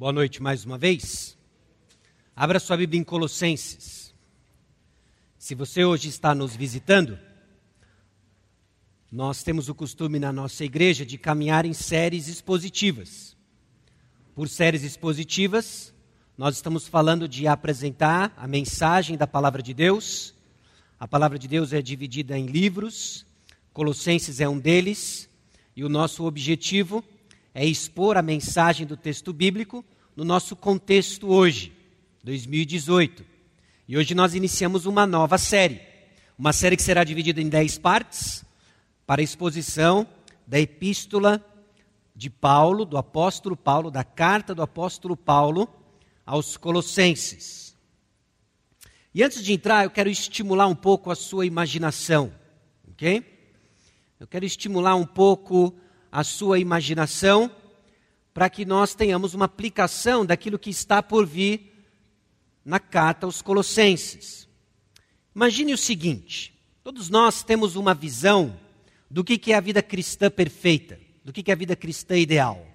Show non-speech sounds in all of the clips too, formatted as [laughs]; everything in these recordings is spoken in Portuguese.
Boa noite mais uma vez. Abra sua Bíblia em Colossenses. Se você hoje está nos visitando, nós temos o costume na nossa igreja de caminhar em séries expositivas. Por séries expositivas, nós estamos falando de apresentar a mensagem da palavra de Deus. A palavra de Deus é dividida em livros, Colossenses é um deles, e o nosso objetivo é expor a mensagem do texto bíblico no nosso contexto hoje, 2018. E hoje nós iniciamos uma nova série. Uma série que será dividida em dez partes para a exposição da epístola de Paulo, do apóstolo Paulo, da carta do apóstolo Paulo aos Colossenses. E antes de entrar, eu quero estimular um pouco a sua imaginação, ok? Eu quero estimular um pouco a sua imaginação para que nós tenhamos uma aplicação daquilo que está por vir na carta aos Colossenses. Imagine o seguinte: todos nós temos uma visão do que é a vida cristã perfeita, do que é a vida cristã ideal.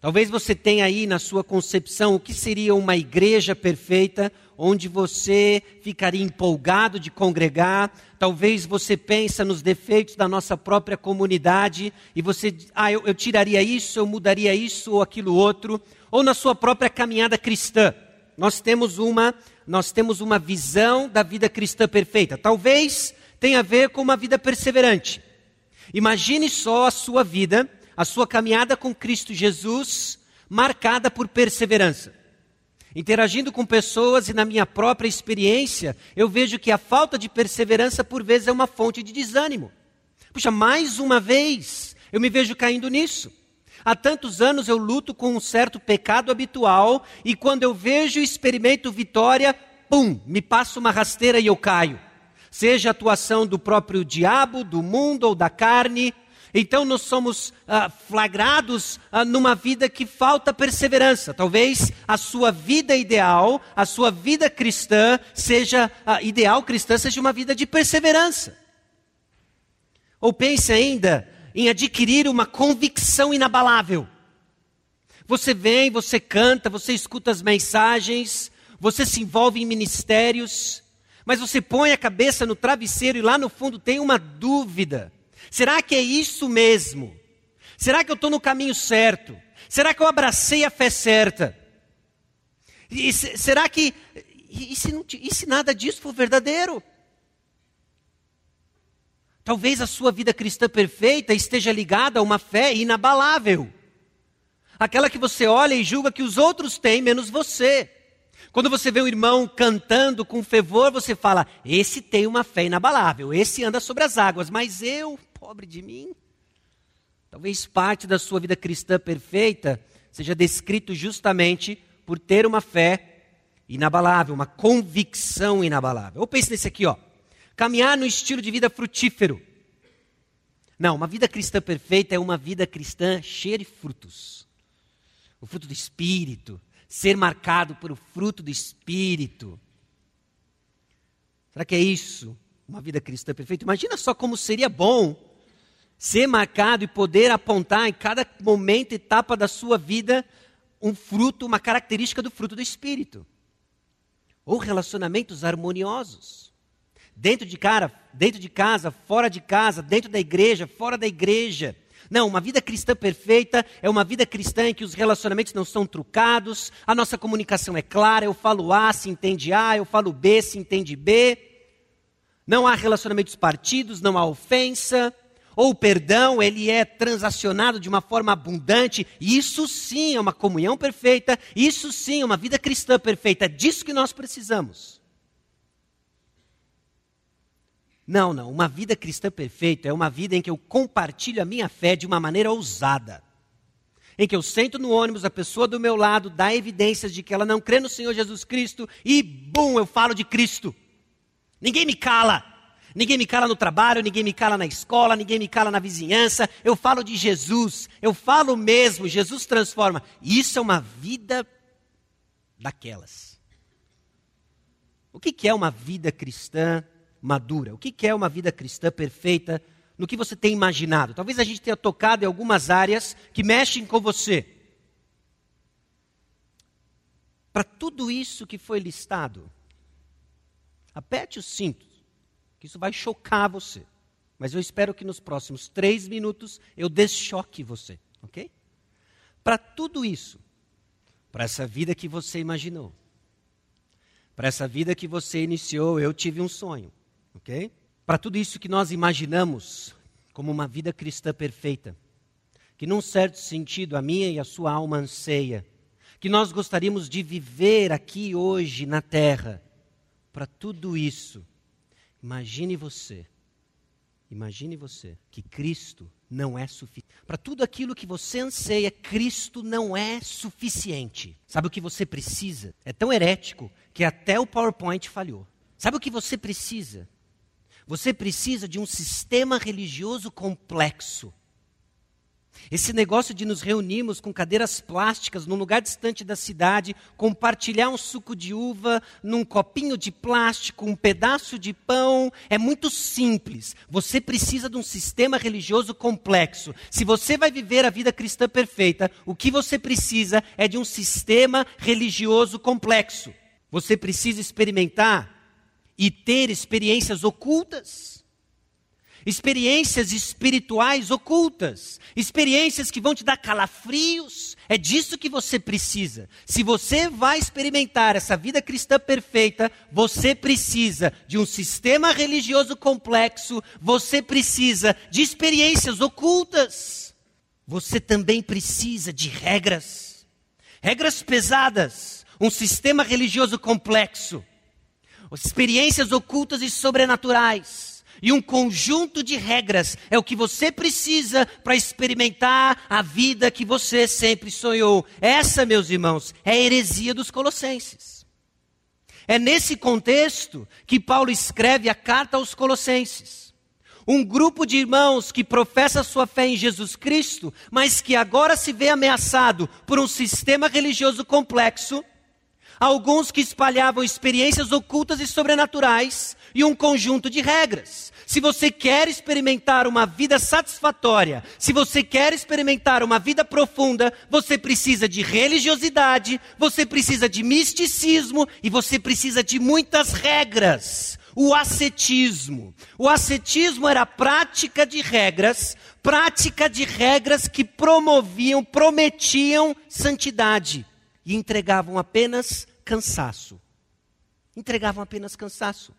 Talvez você tenha aí na sua concepção o que seria uma igreja perfeita, onde você ficaria empolgado de congregar. Talvez você pense nos defeitos da nossa própria comunidade e você, ah, eu, eu tiraria isso, eu mudaria isso ou aquilo outro. Ou na sua própria caminhada cristã. Nós temos uma, nós temos uma visão da vida cristã perfeita. Talvez tenha a ver com uma vida perseverante. Imagine só a sua vida a sua caminhada com Cristo Jesus marcada por perseverança. Interagindo com pessoas e na minha própria experiência, eu vejo que a falta de perseverança por vezes é uma fonte de desânimo. Puxa, mais uma vez eu me vejo caindo nisso. Há tantos anos eu luto com um certo pecado habitual e quando eu vejo e experimento vitória, pum, me passa uma rasteira e eu caio. Seja a atuação do próprio diabo, do mundo ou da carne, então nós somos ah, flagrados ah, numa vida que falta perseverança. Talvez a sua vida ideal, a sua vida cristã, seja ah, ideal cristã, seja uma vida de perseverança. Ou pense ainda em adquirir uma convicção inabalável. Você vem, você canta, você escuta as mensagens, você se envolve em ministérios, mas você põe a cabeça no travesseiro e lá no fundo tem uma dúvida. Será que é isso mesmo? Será que eu estou no caminho certo? Será que eu abracei a fé certa? E, será que. E, se não, e se nada disso for verdadeiro? Talvez a sua vida cristã perfeita esteja ligada a uma fé inabalável. Aquela que você olha e julga que os outros têm, menos você. Quando você vê um irmão cantando com fervor, você fala: esse tem uma fé inabalável, esse anda sobre as águas, mas eu, pobre de mim. Talvez parte da sua vida cristã perfeita seja descrito justamente por ter uma fé inabalável, uma convicção inabalável. Ou pense nesse aqui, ó. Caminhar no estilo de vida frutífero. Não, uma vida cristã perfeita é uma vida cristã cheia de frutos. O fruto do Espírito, ser marcado por o fruto do Espírito. Será que é isso? Uma vida cristã perfeita? Imagina só como seria bom ser marcado e poder apontar em cada momento, etapa da sua vida, um fruto, uma característica do fruto do Espírito. Ou relacionamentos harmoniosos. Dentro de, cara, dentro de casa, fora de casa, dentro da igreja, fora da igreja. Não, uma vida cristã perfeita é uma vida cristã em que os relacionamentos não são trucados, a nossa comunicação é clara, eu falo A, se entende A, eu falo B, se entende B. Não há relacionamentos partidos, não há ofensa ou o perdão, ele é transacionado de uma forma abundante, isso sim é uma comunhão perfeita, isso sim é uma vida cristã perfeita, é disso que nós precisamos. Não, não, uma vida cristã perfeita é uma vida em que eu compartilho a minha fé de uma maneira ousada. Em que eu sento no ônibus, a pessoa do meu lado dá evidências de que ela não crê no Senhor Jesus Cristo e, bum, eu falo de Cristo. Ninguém me cala. Ninguém me cala no trabalho, ninguém me cala na escola, ninguém me cala na vizinhança. Eu falo de Jesus, eu falo mesmo, Jesus transforma. Isso é uma vida daquelas. O que é uma vida cristã madura? O que é uma vida cristã perfeita no que você tem imaginado? Talvez a gente tenha tocado em algumas áreas que mexem com você. para tudo isso que foi listado, aperte os cintos, que isso vai chocar você. Mas eu espero que nos próximos três minutos eu deschoque você, ok? Para tudo isso, para essa vida que você imaginou, para essa vida que você iniciou, eu tive um sonho, ok? Para tudo isso que nós imaginamos como uma vida cristã perfeita, que num certo sentido a minha e a sua alma anseia, que nós gostaríamos de viver aqui hoje na terra, para tudo isso, imagine você Imagine você que Cristo não é suficiente. Para tudo aquilo que você anseia, Cristo não é suficiente. Sabe o que você precisa? É tão herético que até o PowerPoint falhou. Sabe o que você precisa? Você precisa de um sistema religioso complexo esse negócio de nos reunirmos com cadeiras plásticas num lugar distante da cidade, compartilhar um suco de uva num copinho de plástico, um pedaço de pão, é muito simples. Você precisa de um sistema religioso complexo. Se você vai viver a vida cristã perfeita, o que você precisa é de um sistema religioso complexo. Você precisa experimentar e ter experiências ocultas experiências espirituais ocultas, experiências que vão te dar calafrios. É disso que você precisa. Se você vai experimentar essa vida cristã perfeita, você precisa de um sistema religioso complexo, você precisa de experiências ocultas. Você também precisa de regras, regras pesadas, um sistema religioso complexo, experiências ocultas e sobrenaturais e um conjunto de regras é o que você precisa para experimentar a vida que você sempre sonhou. Essa, meus irmãos, é a heresia dos Colossenses. É nesse contexto que Paulo escreve a carta aos Colossenses. Um grupo de irmãos que professa sua fé em Jesus Cristo, mas que agora se vê ameaçado por um sistema religioso complexo alguns que espalhavam experiências ocultas e sobrenaturais e um conjunto de regras. Se você quer experimentar uma vida satisfatória, se você quer experimentar uma vida profunda, você precisa de religiosidade, você precisa de misticismo e você precisa de muitas regras. O ascetismo. O ascetismo era a prática de regras, prática de regras que promoviam, prometiam santidade e entregavam apenas cansaço. Entregavam apenas cansaço.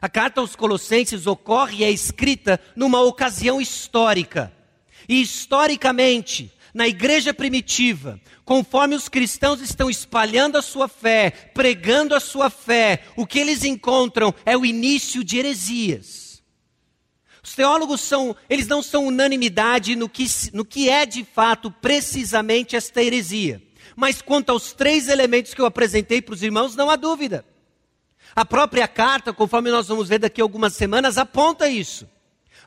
A carta aos Colossenses ocorre e é escrita numa ocasião histórica. E historicamente, na igreja primitiva, conforme os cristãos estão espalhando a sua fé, pregando a sua fé, o que eles encontram é o início de heresias. Os teólogos são, eles não são unanimidade no que, no que é de fato precisamente esta heresia. Mas quanto aos três elementos que eu apresentei para os irmãos, não há dúvida. A própria carta, conforme nós vamos ver daqui a algumas semanas, aponta isso.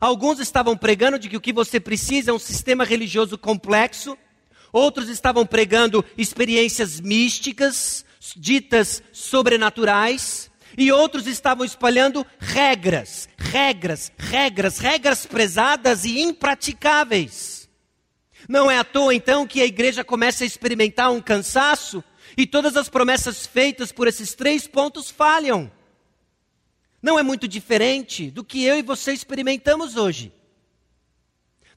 Alguns estavam pregando de que o que você precisa é um sistema religioso complexo, outros estavam pregando experiências místicas, ditas sobrenaturais, e outros estavam espalhando regras, regras, regras, regras pesadas e impraticáveis. Não é à toa então que a igreja começa a experimentar um cansaço e todas as promessas feitas por esses três pontos falham. Não é muito diferente do que eu e você experimentamos hoje.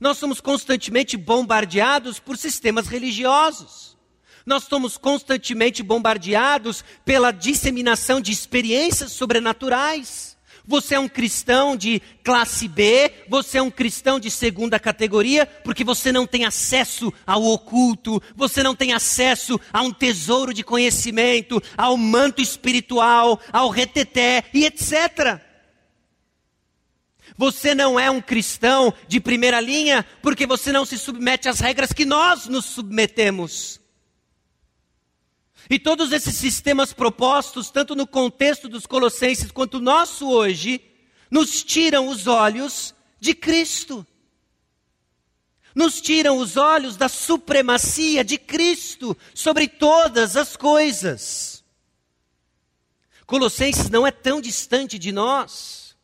Nós somos constantemente bombardeados por sistemas religiosos. Nós somos constantemente bombardeados pela disseminação de experiências sobrenaturais. Você é um cristão de classe B, você é um cristão de segunda categoria, porque você não tem acesso ao oculto, você não tem acesso a um tesouro de conhecimento, ao manto espiritual, ao reteté e etc. Você não é um cristão de primeira linha, porque você não se submete às regras que nós nos submetemos. E todos esses sistemas propostos, tanto no contexto dos Colossenses quanto nosso hoje, nos tiram os olhos de Cristo. Nos tiram os olhos da supremacia de Cristo sobre todas as coisas. Colossenses não é tão distante de nós.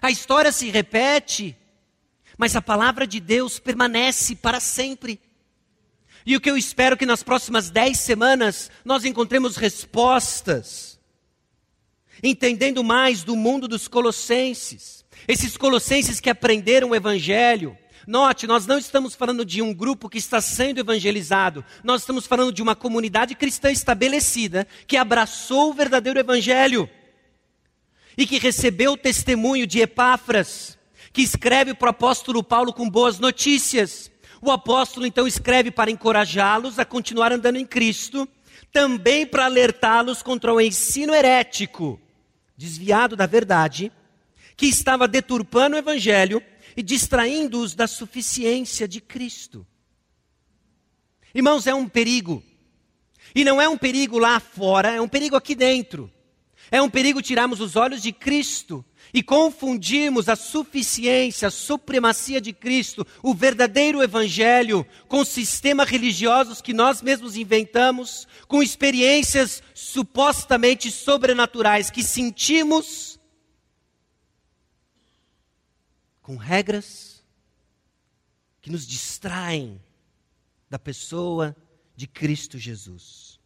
A história se repete, mas a palavra de Deus permanece para sempre. E o que eu espero que nas próximas dez semanas nós encontremos respostas, entendendo mais do mundo dos colossenses. Esses colossenses que aprenderam o Evangelho. Note, nós não estamos falando de um grupo que está sendo evangelizado, nós estamos falando de uma comunidade cristã estabelecida que abraçou o verdadeiro Evangelho e que recebeu o testemunho de Epáfras, que escreve para o apóstolo Paulo com boas notícias. O apóstolo então escreve para encorajá-los a continuar andando em Cristo, também para alertá-los contra o ensino herético, desviado da verdade, que estava deturpando o evangelho e distraindo-os da suficiência de Cristo. Irmãos, é um perigo. E não é um perigo lá fora, é um perigo aqui dentro. É um perigo tirarmos os olhos de Cristo e confundirmos a suficiência, a supremacia de Cristo, o verdadeiro Evangelho, com sistemas religiosos que nós mesmos inventamos, com experiências supostamente sobrenaturais que sentimos, com regras que nos distraem da pessoa de Cristo Jesus.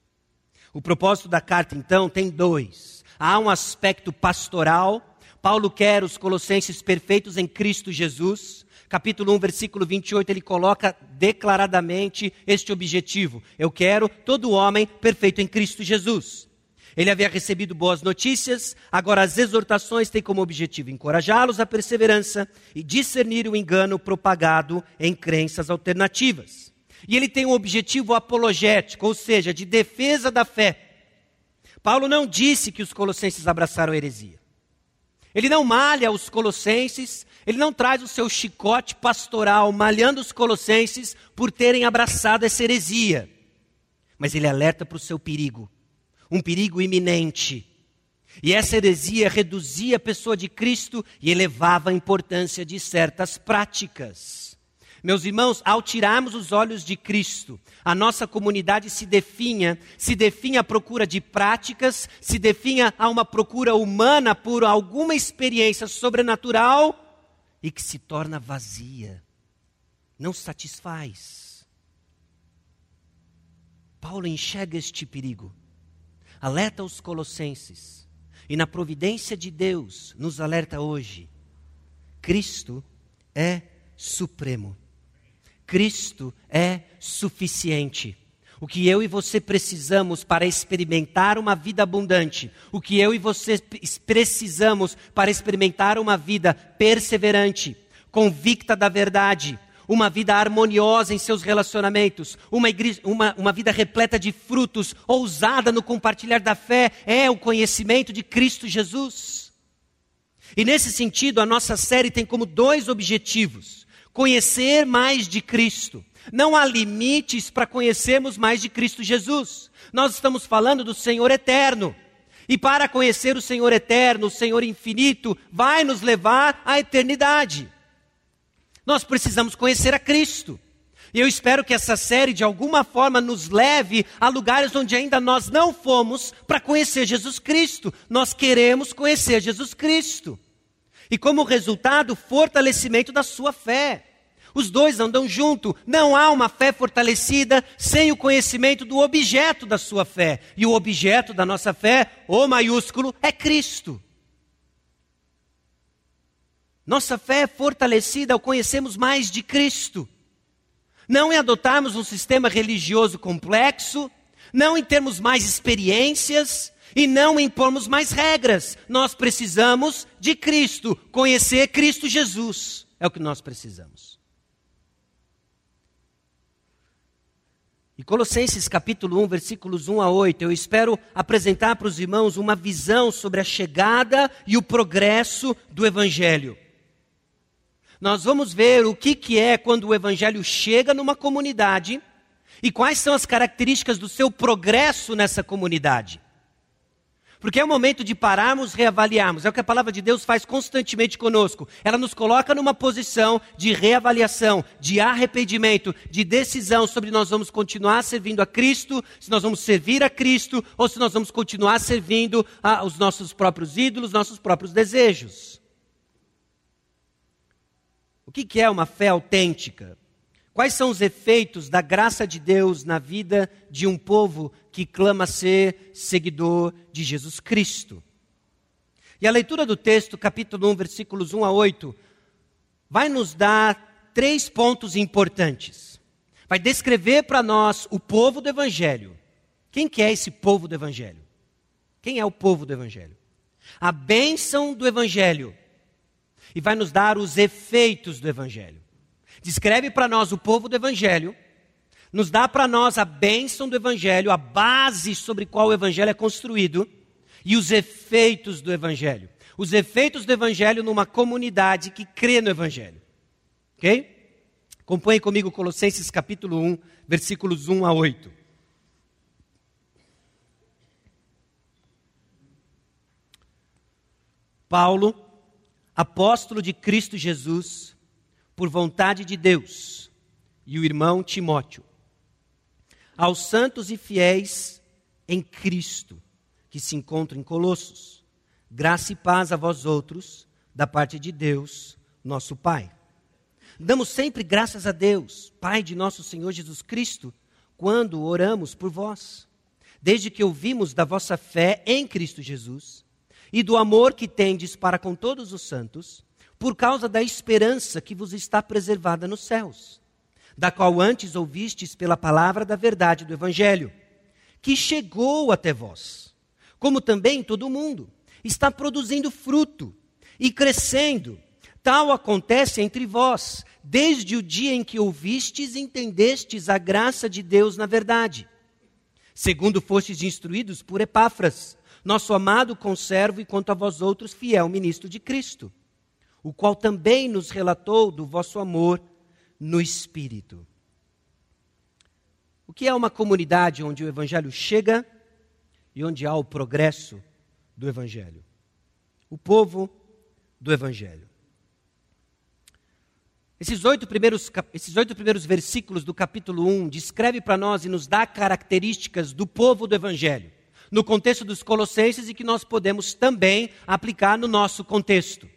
O propósito da carta, então, tem dois. Há um aspecto pastoral Paulo quer os colossenses perfeitos em Cristo Jesus. Capítulo 1, versículo 28, ele coloca declaradamente este objetivo. Eu quero todo homem perfeito em Cristo Jesus. Ele havia recebido boas notícias, agora as exortações têm como objetivo encorajá-los à perseverança e discernir o engano propagado em crenças alternativas. E ele tem um objetivo apologético, ou seja, de defesa da fé. Paulo não disse que os colossenses abraçaram a heresia. Ele não malha os colossenses, ele não traz o seu chicote pastoral malhando os colossenses por terem abraçado essa heresia. Mas ele alerta para o seu perigo, um perigo iminente. E essa heresia reduzia a pessoa de Cristo e elevava a importância de certas práticas. Meus irmãos, ao tirarmos os olhos de Cristo, a nossa comunidade se definha, se definha à procura de práticas, se definha a uma procura humana por alguma experiência sobrenatural e que se torna vazia, não satisfaz. Paulo enxerga este perigo, alerta os colossenses e na providência de Deus nos alerta hoje. Cristo é supremo. Cristo é suficiente. O que eu e você precisamos para experimentar uma vida abundante, o que eu e você precisamos para experimentar uma vida perseverante, convicta da verdade, uma vida harmoniosa em seus relacionamentos, uma, igreja, uma, uma vida repleta de frutos, ousada no compartilhar da fé, é o conhecimento de Cristo Jesus. E nesse sentido, a nossa série tem como dois objetivos conhecer mais de Cristo. Não há limites para conhecermos mais de Cristo Jesus. Nós estamos falando do Senhor eterno. E para conhecer o Senhor eterno, o Senhor infinito, vai nos levar à eternidade. Nós precisamos conhecer a Cristo. E eu espero que essa série, de alguma forma, nos leve a lugares onde ainda nós não fomos para conhecer Jesus Cristo. Nós queremos conhecer Jesus Cristo e, como resultado, fortalecimento da sua fé. Os dois andam junto. Não há uma fé fortalecida sem o conhecimento do objeto da sua fé. E o objeto da nossa fé, o maiúsculo, é Cristo. Nossa fé é fortalecida ao conhecermos mais de Cristo. Não em adotarmos um sistema religioso complexo, não em termos mais experiências, e não impormos mais regras. Nós precisamos de Cristo, conhecer Cristo Jesus. É o que nós precisamos. E Colossenses capítulo 1, versículos 1 a 8, eu espero apresentar para os irmãos uma visão sobre a chegada e o progresso do Evangelho. Nós vamos ver o que, que é quando o Evangelho chega numa comunidade e quais são as características do seu progresso nessa comunidade. Porque é o momento de pararmos, reavaliarmos. É o que a palavra de Deus faz constantemente conosco. Ela nos coloca numa posição de reavaliação, de arrependimento, de decisão sobre nós vamos continuar servindo a Cristo, se nós vamos servir a Cristo ou se nós vamos continuar servindo aos nossos próprios ídolos, nossos próprios desejos. O que é uma fé autêntica? Quais são os efeitos da graça de Deus na vida de um povo que clama ser seguidor de Jesus Cristo? E a leitura do texto, capítulo 1, versículos 1 a 8, vai nos dar três pontos importantes. Vai descrever para nós o povo do Evangelho. Quem que é esse povo do Evangelho? Quem é o povo do Evangelho? A bênção do Evangelho. E vai nos dar os efeitos do Evangelho descreve para nós o povo do Evangelho, nos dá para nós a bênção do Evangelho, a base sobre qual o Evangelho é construído e os efeitos do Evangelho. Os efeitos do Evangelho numa comunidade que crê no Evangelho. Ok? Acompanhe comigo Colossenses capítulo 1, versículos 1 a 8. Paulo, apóstolo de Cristo Jesus, por vontade de Deus, e o irmão Timóteo. Aos santos e fiéis em Cristo, que se encontram em Colossos, graça e paz a vós outros, da parte de Deus, nosso Pai. Damos sempre graças a Deus, Pai de nosso Senhor Jesus Cristo, quando oramos por vós, desde que ouvimos da vossa fé em Cristo Jesus e do amor que tendes para com todos os santos por causa da esperança que vos está preservada nos céus, da qual antes ouvistes pela palavra da verdade do Evangelho, que chegou até vós, como também todo mundo, está produzindo fruto e crescendo. Tal acontece entre vós, desde o dia em que ouvistes e entendestes a graça de Deus na verdade. Segundo fostes instruídos por Epáfras, nosso amado conservo e quanto a vós outros fiel ministro de Cristo o qual também nos relatou do vosso amor no Espírito. O que é uma comunidade onde o Evangelho chega e onde há o progresso do Evangelho? O povo do Evangelho. Esses oito primeiros, esses oito primeiros versículos do capítulo 1 descreve para nós e nos dá características do povo do Evangelho, no contexto dos Colossenses e que nós podemos também aplicar no nosso contexto.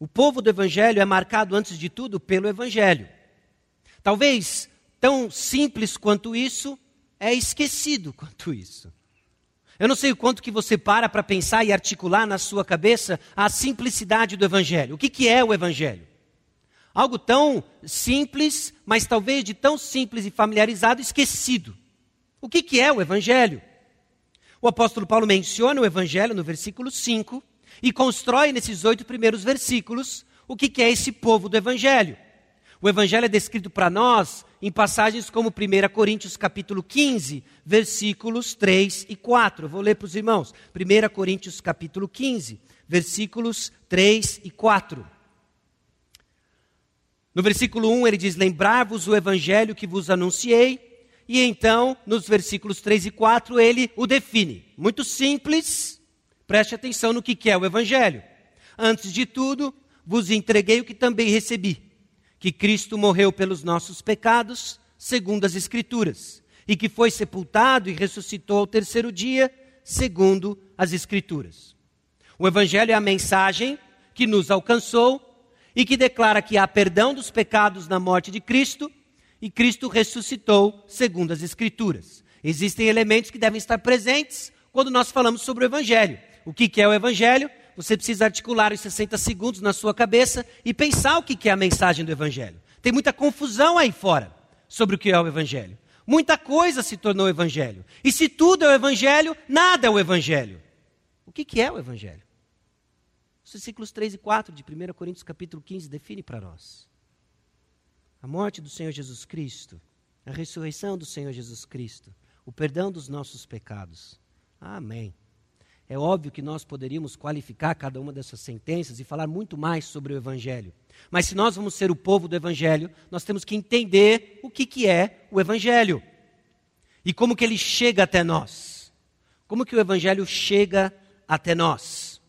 O povo do Evangelho é marcado, antes de tudo, pelo Evangelho. Talvez tão simples quanto isso, é esquecido quanto isso. Eu não sei o quanto que você para para pensar e articular na sua cabeça a simplicidade do Evangelho. O que, que é o Evangelho? Algo tão simples, mas talvez de tão simples e familiarizado, esquecido. O que, que é o Evangelho? O apóstolo Paulo menciona o Evangelho no versículo 5, e constrói nesses oito primeiros versículos o que é esse povo do Evangelho. O Evangelho é descrito para nós em passagens como 1 Coríntios capítulo 15, versículos 3 e 4. Eu vou ler para os irmãos. 1 Coríntios capítulo 15, versículos 3 e 4. No versículo 1 ele diz: Lembrar-vos o evangelho que vos anunciei. E então, nos versículos 3 e 4, ele o define. Muito simples, Preste atenção no que é o Evangelho. Antes de tudo, vos entreguei o que também recebi: que Cristo morreu pelos nossos pecados, segundo as Escrituras, e que foi sepultado e ressuscitou ao terceiro dia, segundo as Escrituras. O Evangelho é a mensagem que nos alcançou e que declara que há perdão dos pecados na morte de Cristo e Cristo ressuscitou segundo as Escrituras. Existem elementos que devem estar presentes quando nós falamos sobre o Evangelho o que é o Evangelho, você precisa articular os 60 segundos na sua cabeça e pensar o que é a mensagem do Evangelho. Tem muita confusão aí fora sobre o que é o Evangelho. Muita coisa se tornou Evangelho. E se tudo é o Evangelho, nada é o Evangelho. O que é o Evangelho? Os versículos 3 e 4 de 1 Coríntios capítulo 15 define para nós. A morte do Senhor Jesus Cristo, a ressurreição do Senhor Jesus Cristo, o perdão dos nossos pecados. Amém. É óbvio que nós poderíamos qualificar cada uma dessas sentenças e falar muito mais sobre o Evangelho. Mas se nós vamos ser o povo do Evangelho, nós temos que entender o que, que é o Evangelho. E como que ele chega até nós. Como que o Evangelho chega até nós.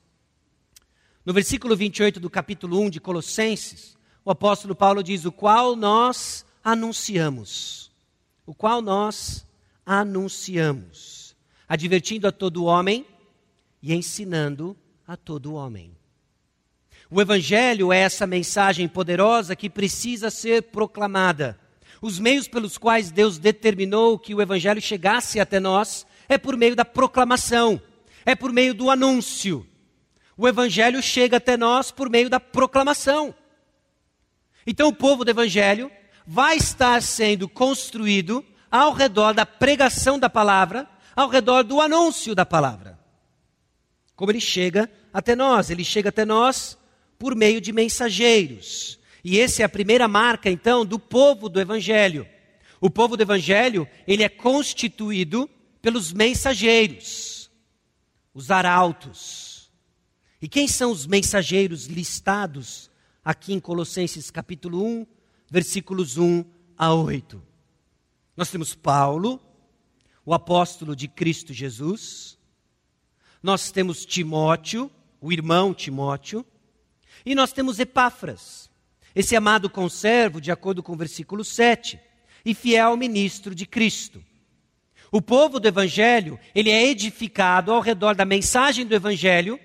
No versículo 28 do capítulo 1 de Colossenses, o apóstolo Paulo diz: O qual nós anunciamos. O qual nós anunciamos. Advertindo a todo homem e ensinando a todo homem. O Evangelho é essa mensagem poderosa que precisa ser proclamada. Os meios pelos quais Deus determinou que o Evangelho chegasse até nós é por meio da proclamação, é por meio do anúncio. O Evangelho chega até nós por meio da proclamação. Então, o povo do Evangelho vai estar sendo construído ao redor da pregação da palavra, ao redor do anúncio da palavra. Como ele chega até nós? Ele chega até nós por meio de mensageiros. E essa é a primeira marca, então, do povo do Evangelho. O povo do Evangelho, ele é constituído pelos mensageiros, os arautos. E quem são os mensageiros listados aqui em Colossenses capítulo 1, versículos 1 a 8? Nós temos Paulo, o apóstolo de Cristo Jesus. Nós temos Timóteo, o irmão Timóteo. E nós temos Epáfras, esse amado conservo, de acordo com o versículo 7, e fiel ministro de Cristo. O povo do Evangelho, ele é edificado ao redor da mensagem do Evangelho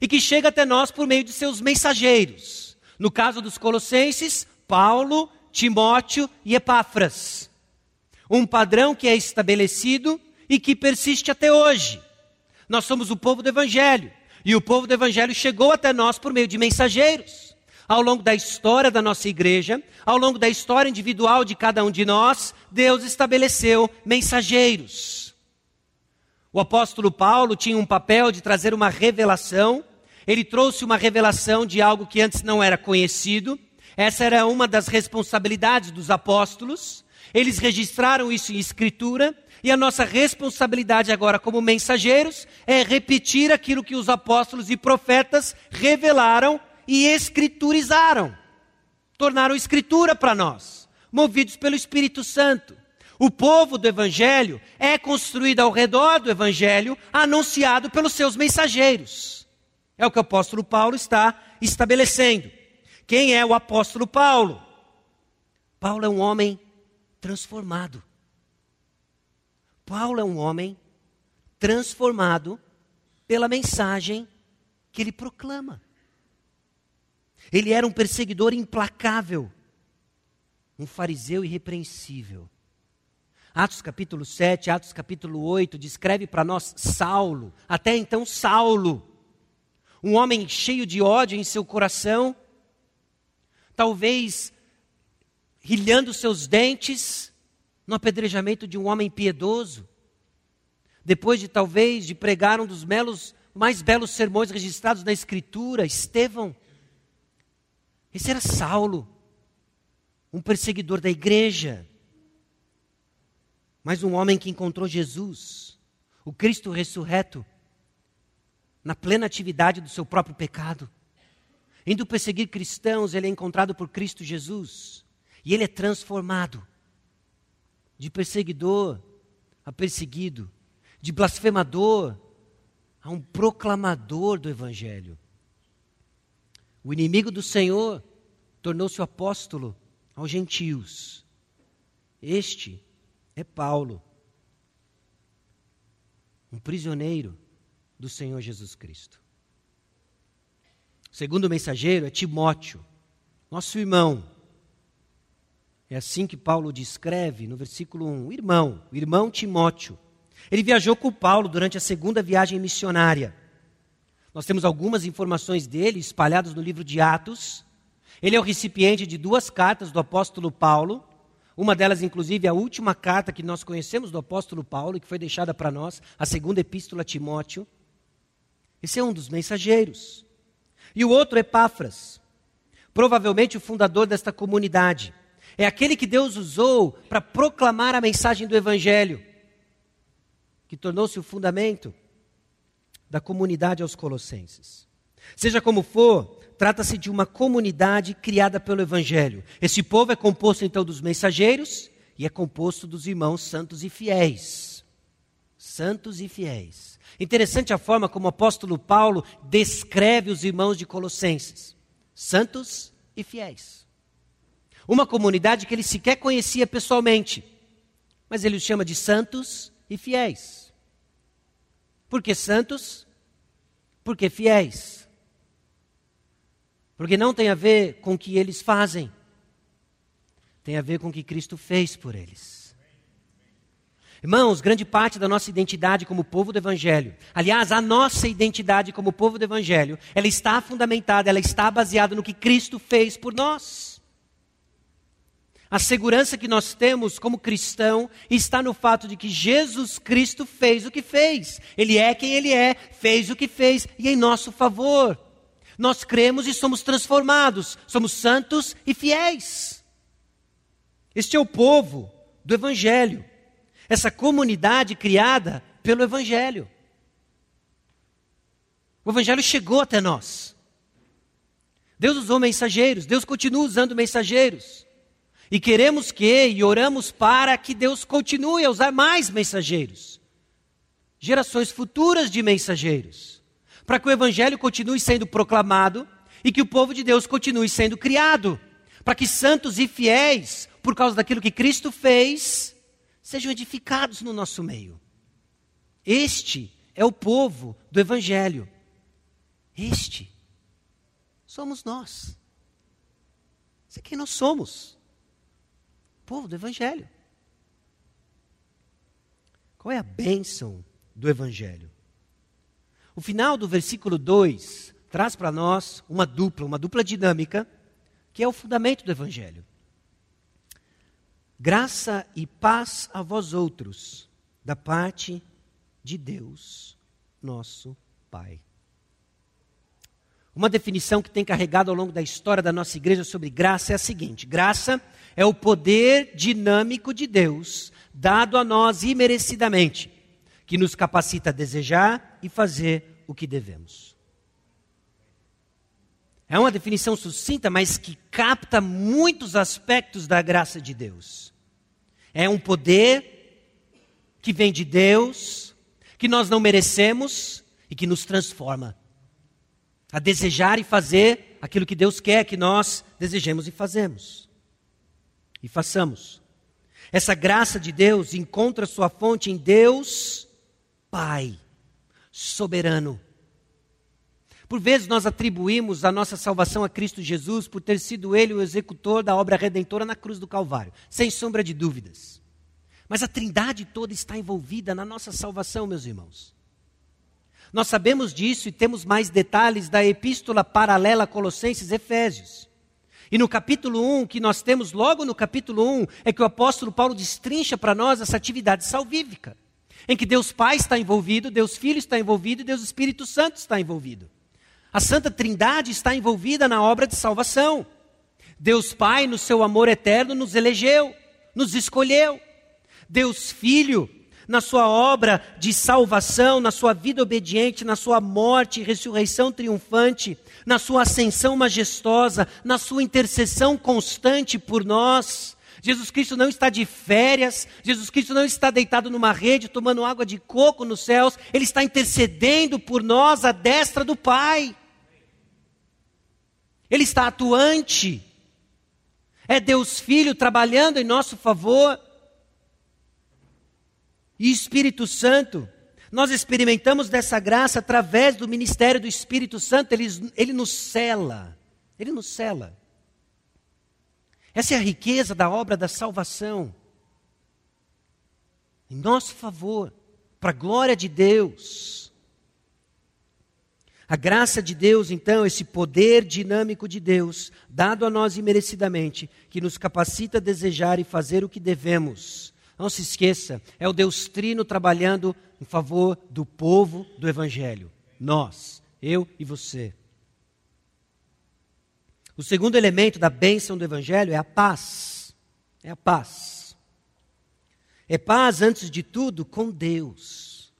e que chega até nós por meio de seus mensageiros. No caso dos Colossenses, Paulo, Timóteo e Epáfras. Um padrão que é estabelecido e que persiste até hoje. Nós somos o povo do Evangelho. E o povo do Evangelho chegou até nós por meio de mensageiros. Ao longo da história da nossa igreja, ao longo da história individual de cada um de nós, Deus estabeleceu mensageiros. O apóstolo Paulo tinha um papel de trazer uma revelação. Ele trouxe uma revelação de algo que antes não era conhecido. Essa era uma das responsabilidades dos apóstolos. Eles registraram isso em escritura e a nossa responsabilidade agora, como mensageiros, é repetir aquilo que os apóstolos e profetas revelaram e escriturizaram. Tornaram escritura para nós, movidos pelo Espírito Santo. O povo do Evangelho é construído ao redor do Evangelho, anunciado pelos seus mensageiros. É o que o apóstolo Paulo está estabelecendo. Quem é o apóstolo Paulo? Paulo é um homem transformado. Paulo é um homem transformado pela mensagem que ele proclama. Ele era um perseguidor implacável, um fariseu irrepreensível. Atos capítulo 7, Atos capítulo 8 descreve para nós Saulo, até então Saulo, um homem cheio de ódio em seu coração, talvez rilhando seus dentes, no apedrejamento de um homem piedoso, depois de talvez de pregar um dos melos, mais belos sermões registrados na Escritura, Estevão. Esse era Saulo, um perseguidor da igreja, mas um homem que encontrou Jesus, o Cristo ressurreto, na plena atividade do seu próprio pecado. Indo perseguir cristãos, ele é encontrado por Cristo Jesus e ele é transformado de perseguidor a perseguido, de blasfemador a um proclamador do Evangelho. O inimigo do Senhor tornou-se o apóstolo aos gentios. Este é Paulo, um prisioneiro do Senhor Jesus Cristo. O segundo mensageiro é Timóteo, nosso irmão, é assim que Paulo descreve no versículo 1, o irmão, irmão Timóteo. Ele viajou com Paulo durante a segunda viagem missionária. Nós temos algumas informações dele espalhadas no livro de Atos. Ele é o recipiente de duas cartas do apóstolo Paulo. Uma delas, inclusive, é a última carta que nós conhecemos do apóstolo Paulo, que foi deixada para nós, a segunda epístola a Timóteo. Esse é um dos mensageiros. E o outro é Epáfras, provavelmente o fundador desta comunidade. É aquele que Deus usou para proclamar a mensagem do Evangelho, que tornou-se o fundamento da comunidade aos Colossenses. Seja como for, trata-se de uma comunidade criada pelo Evangelho. Esse povo é composto então dos mensageiros e é composto dos irmãos santos e fiéis. Santos e fiéis. Interessante a forma como o apóstolo Paulo descreve os irmãos de Colossenses: santos e fiéis. Uma comunidade que ele sequer conhecia pessoalmente, mas ele os chama de santos e fiéis. Por que santos? Porque fiéis. Porque não tem a ver com o que eles fazem, tem a ver com o que Cristo fez por eles. Irmãos, grande parte da nossa identidade como povo do Evangelho, aliás, a nossa identidade como povo do Evangelho, ela está fundamentada, ela está baseada no que Cristo fez por nós. A segurança que nós temos como cristão está no fato de que Jesus Cristo fez o que fez. Ele é quem ele é, fez o que fez e em nosso favor. Nós cremos e somos transformados, somos santos e fiéis. Este é o povo do Evangelho, essa comunidade criada pelo Evangelho. O Evangelho chegou até nós. Deus usou mensageiros, Deus continua usando mensageiros. E queremos que, e oramos para que Deus continue a usar mais mensageiros, gerações futuras de mensageiros, para que o Evangelho continue sendo proclamado e que o povo de Deus continue sendo criado, para que santos e fiéis, por causa daquilo que Cristo fez, sejam edificados no nosso meio. Este é o povo do Evangelho. Este somos nós. Isso é quem nós somos povo do Evangelho. Qual é a bênção do Evangelho? O final do versículo 2 traz para nós uma dupla, uma dupla dinâmica, que é o fundamento do Evangelho. Graça e paz a vós outros, da parte de Deus, nosso Pai. Uma definição que tem carregado ao longo da história da nossa igreja sobre graça é a seguinte: graça é o poder dinâmico de Deus, dado a nós imerecidamente, que nos capacita a desejar e fazer o que devemos. É uma definição sucinta, mas que capta muitos aspectos da graça de Deus. É um poder que vem de Deus, que nós não merecemos e que nos transforma a desejar e fazer aquilo que Deus quer que nós desejemos e fazemos e façamos. Essa graça de Deus encontra sua fonte em Deus Pai, soberano. Por vezes nós atribuímos a nossa salvação a Cristo Jesus por ter sido Ele o executor da obra redentora na cruz do Calvário, sem sombra de dúvidas. Mas a Trindade toda está envolvida na nossa salvação, meus irmãos. Nós sabemos disso e temos mais detalhes da epístola paralela Colossenses Efésios. E no capítulo 1, que nós temos logo no capítulo 1, é que o apóstolo Paulo destrincha para nós essa atividade salvífica, em que Deus Pai está envolvido, Deus Filho está envolvido e Deus Espírito Santo está envolvido. A Santa Trindade está envolvida na obra de salvação. Deus Pai, no seu amor eterno, nos elegeu, nos escolheu. Deus Filho, na sua obra de salvação, na sua vida obediente, na sua morte e ressurreição triunfante, na sua ascensão majestosa, na sua intercessão constante por nós. Jesus Cristo não está de férias, Jesus Cristo não está deitado numa rede tomando água de coco nos céus, Ele está intercedendo por nós à destra do Pai. Ele está atuante. É Deus Filho trabalhando em nosso favor e Espírito Santo. Nós experimentamos dessa graça através do ministério do Espírito Santo, ele, ele nos cela. Ele nos cela. Essa é a riqueza da obra da salvação. Em nosso favor, para a glória de Deus. A graça de Deus, então, esse poder dinâmico de Deus, dado a nós imerecidamente, que nos capacita a desejar e fazer o que devemos não se esqueça, é o Deus Trino trabalhando em favor do povo do Evangelho. Nós, eu e você. O segundo elemento da bênção do Evangelho é a paz. É a paz. É paz, antes de tudo, com Deus.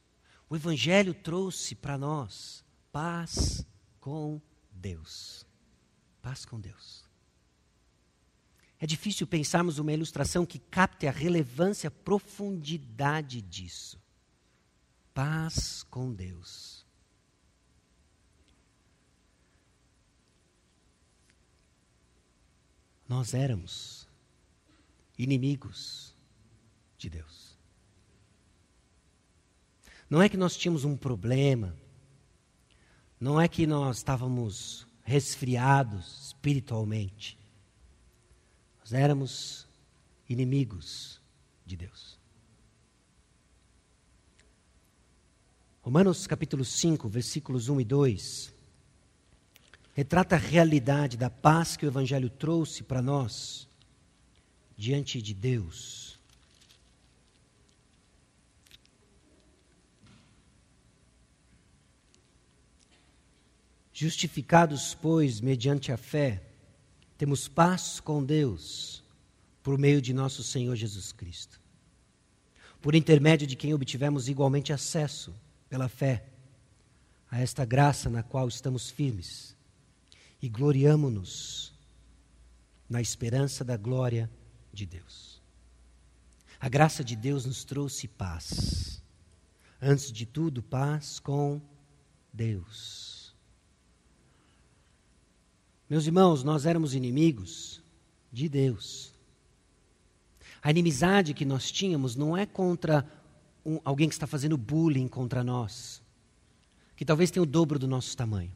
O Evangelho trouxe para nós paz com Deus. Paz com Deus. É difícil pensarmos uma ilustração que capte a relevância, a profundidade disso. Paz com Deus. Nós éramos inimigos de Deus. Não é que nós tínhamos um problema, não é que nós estávamos resfriados espiritualmente. Nós éramos inimigos de Deus. Romanos capítulo 5, versículos 1 e 2, retrata a realidade da paz que o Evangelho trouxe para nós diante de Deus. Justificados, pois, mediante a fé, temos paz com Deus por meio de nosso Senhor Jesus Cristo, por intermédio de quem obtivemos igualmente acesso, pela fé, a esta graça na qual estamos firmes e gloriamo-nos na esperança da glória de Deus. A graça de Deus nos trouxe paz. Antes de tudo, paz com Deus. Meus irmãos, nós éramos inimigos de Deus. A inimizade que nós tínhamos não é contra um, alguém que está fazendo bullying contra nós, que talvez tenha o dobro do nosso tamanho.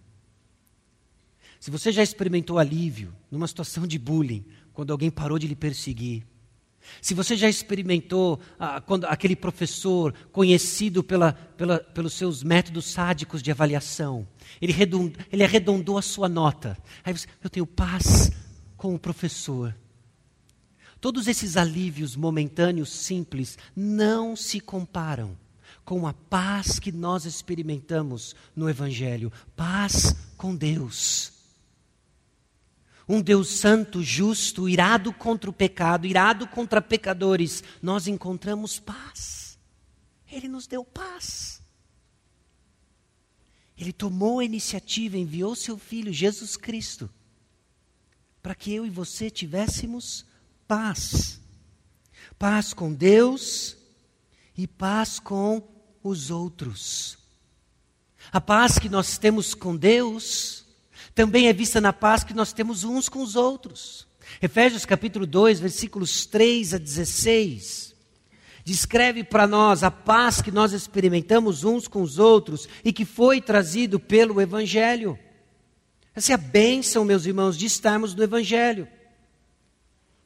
Se você já experimentou alívio numa situação de bullying, quando alguém parou de lhe perseguir, se você já experimentou ah, quando aquele professor conhecido pela, pela, pelos seus métodos sádicos de avaliação, ele, redund, ele arredondou a sua nota. Aí você, eu tenho paz com o professor. Todos esses alívios momentâneos, simples, não se comparam com a paz que nós experimentamos no Evangelho paz com Deus um Deus santo, justo, irado contra o pecado, irado contra pecadores, nós encontramos paz. Ele nos deu paz. Ele tomou a iniciativa, enviou seu filho Jesus Cristo, para que eu e você tivéssemos paz. Paz com Deus e paz com os outros. A paz que nós temos com Deus também é vista na paz que nós temos uns com os outros. Efésios capítulo 2, versículos 3 a 16, descreve para nós a paz que nós experimentamos uns com os outros e que foi trazido pelo Evangelho. Essa é a bênção, meus irmãos, de estarmos no Evangelho.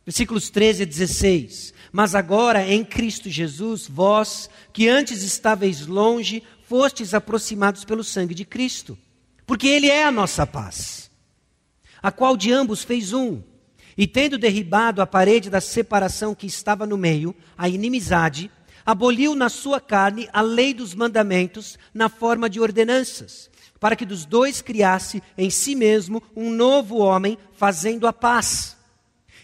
Versículos 13 a 16. Mas agora em Cristo Jesus, vós que antes estáveis longe, fostes aproximados pelo sangue de Cristo porque Ele é a nossa paz, a qual de ambos fez um, e tendo derribado a parede da separação que estava no meio, a inimizade, aboliu na sua carne a lei dos mandamentos na forma de ordenanças, para que dos dois criasse em si mesmo um novo homem, fazendo a paz,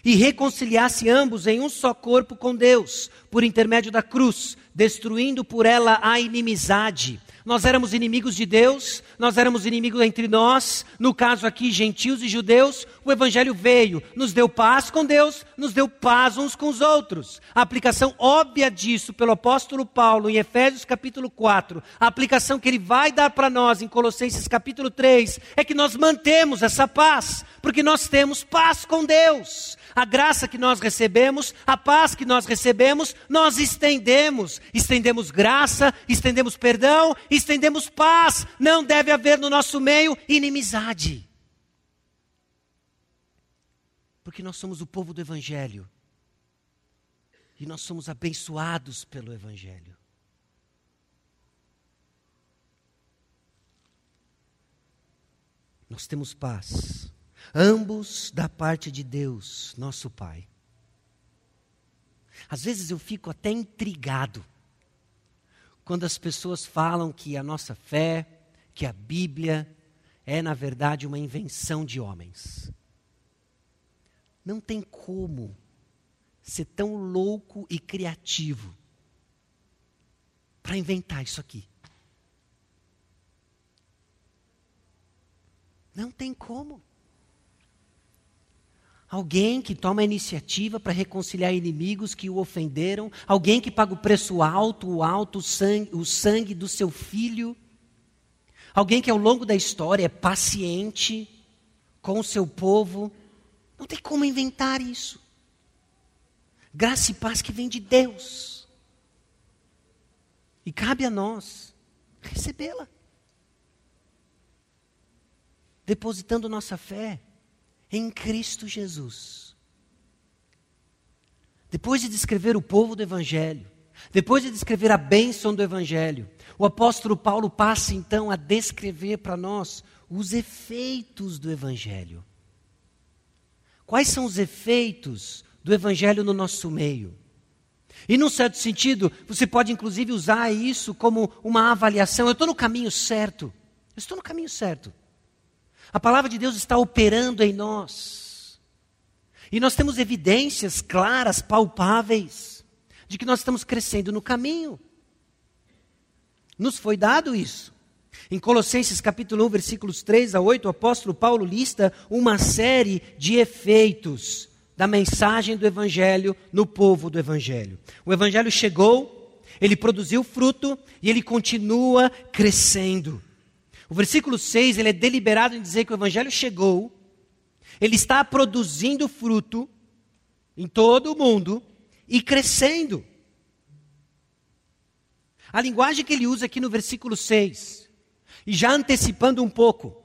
e reconciliasse ambos em um só corpo com Deus, por intermédio da cruz, destruindo por ela a inimizade nós éramos inimigos de Deus, nós éramos inimigos entre nós, no caso aqui, gentios e judeus. O Evangelho veio, nos deu paz com Deus, nos deu paz uns com os outros. A aplicação óbvia disso pelo apóstolo Paulo em Efésios capítulo 4, a aplicação que ele vai dar para nós em Colossenses capítulo 3, é que nós mantemos essa paz, porque nós temos paz com Deus a graça que nós recebemos, a paz que nós recebemos, nós estendemos. Estendemos graça, estendemos perdão, estendemos paz. Não deve haver no nosso meio inimizade. Porque nós somos o povo do Evangelho. E nós somos abençoados pelo Evangelho. Nós temos paz ambos da parte de Deus, nosso Pai. Às vezes eu fico até intrigado quando as pessoas falam que a nossa fé, que a Bíblia é, na verdade, uma invenção de homens. Não tem como ser tão louco e criativo para inventar isso aqui. Não tem como. Alguém que toma a iniciativa para reconciliar inimigos que o ofenderam, alguém que paga o preço alto, o alto, sangue, o sangue do seu filho, alguém que ao longo da história é paciente com o seu povo. Não tem como inventar isso. Graça e paz que vem de Deus. E cabe a nós recebê-la. depositando nossa fé em Cristo Jesus. Depois de descrever o povo do Evangelho, depois de descrever a bênção do Evangelho, o apóstolo Paulo passa então a descrever para nós os efeitos do Evangelho. Quais são os efeitos do Evangelho no nosso meio? E, num certo sentido, você pode inclusive usar isso como uma avaliação. Eu estou no caminho certo. Eu estou no caminho certo. A palavra de Deus está operando em nós. E nós temos evidências claras, palpáveis, de que nós estamos crescendo no caminho. Nos foi dado isso. Em Colossenses capítulo 1, versículos 3 a 8, o apóstolo Paulo lista uma série de efeitos da mensagem do evangelho no povo do evangelho. O evangelho chegou, ele produziu fruto e ele continua crescendo. O versículo 6, ele é deliberado em dizer que o evangelho chegou, ele está produzindo fruto em todo o mundo e crescendo. A linguagem que ele usa aqui no versículo 6, e já antecipando um pouco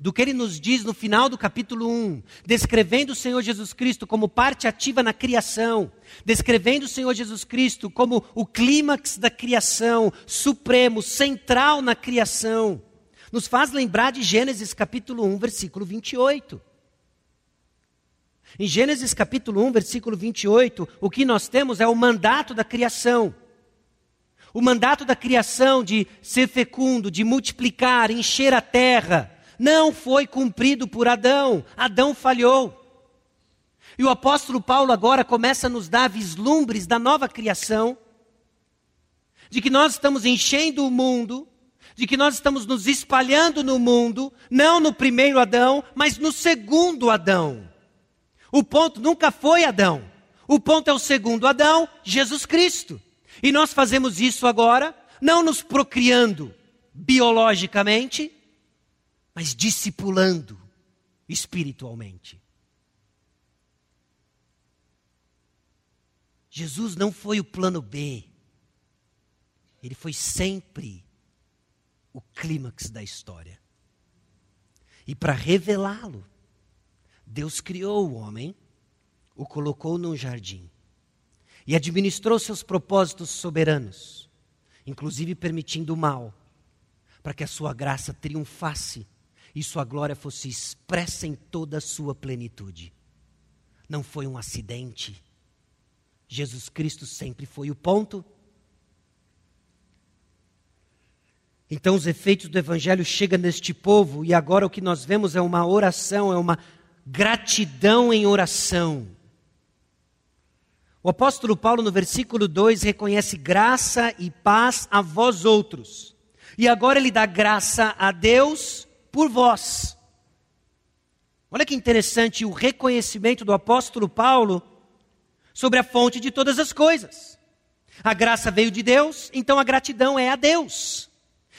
do que ele nos diz no final do capítulo 1, descrevendo o Senhor Jesus Cristo como parte ativa na criação, descrevendo o Senhor Jesus Cristo como o clímax da criação, supremo, central na criação, nos faz lembrar de Gênesis capítulo 1, versículo 28. Em Gênesis capítulo 1, versículo 28, o que nós temos é o mandato da criação. O mandato da criação de ser fecundo, de multiplicar, encher a terra, não foi cumprido por Adão. Adão falhou. E o apóstolo Paulo agora começa a nos dar vislumbres da nova criação, de que nós estamos enchendo o mundo, de que nós estamos nos espalhando no mundo, não no primeiro Adão, mas no segundo Adão. O ponto nunca foi Adão. O ponto é o segundo Adão, Jesus Cristo. E nós fazemos isso agora, não nos procriando biologicamente, mas discipulando espiritualmente. Jesus não foi o plano B. Ele foi sempre o clímax da história. E para revelá-lo, Deus criou o homem, o colocou num jardim e administrou seus propósitos soberanos, inclusive permitindo o mal, para que a sua graça triunfasse e sua glória fosse expressa em toda a sua plenitude. Não foi um acidente. Jesus Cristo sempre foi o ponto. Então os efeitos do evangelho chegam neste povo e agora o que nós vemos é uma oração, é uma gratidão em oração. O apóstolo Paulo, no versículo 2, reconhece graça e paz a vós outros. E agora ele dá graça a Deus por vós. Olha que interessante o reconhecimento do apóstolo Paulo sobre a fonte de todas as coisas. A graça veio de Deus, então a gratidão é a Deus.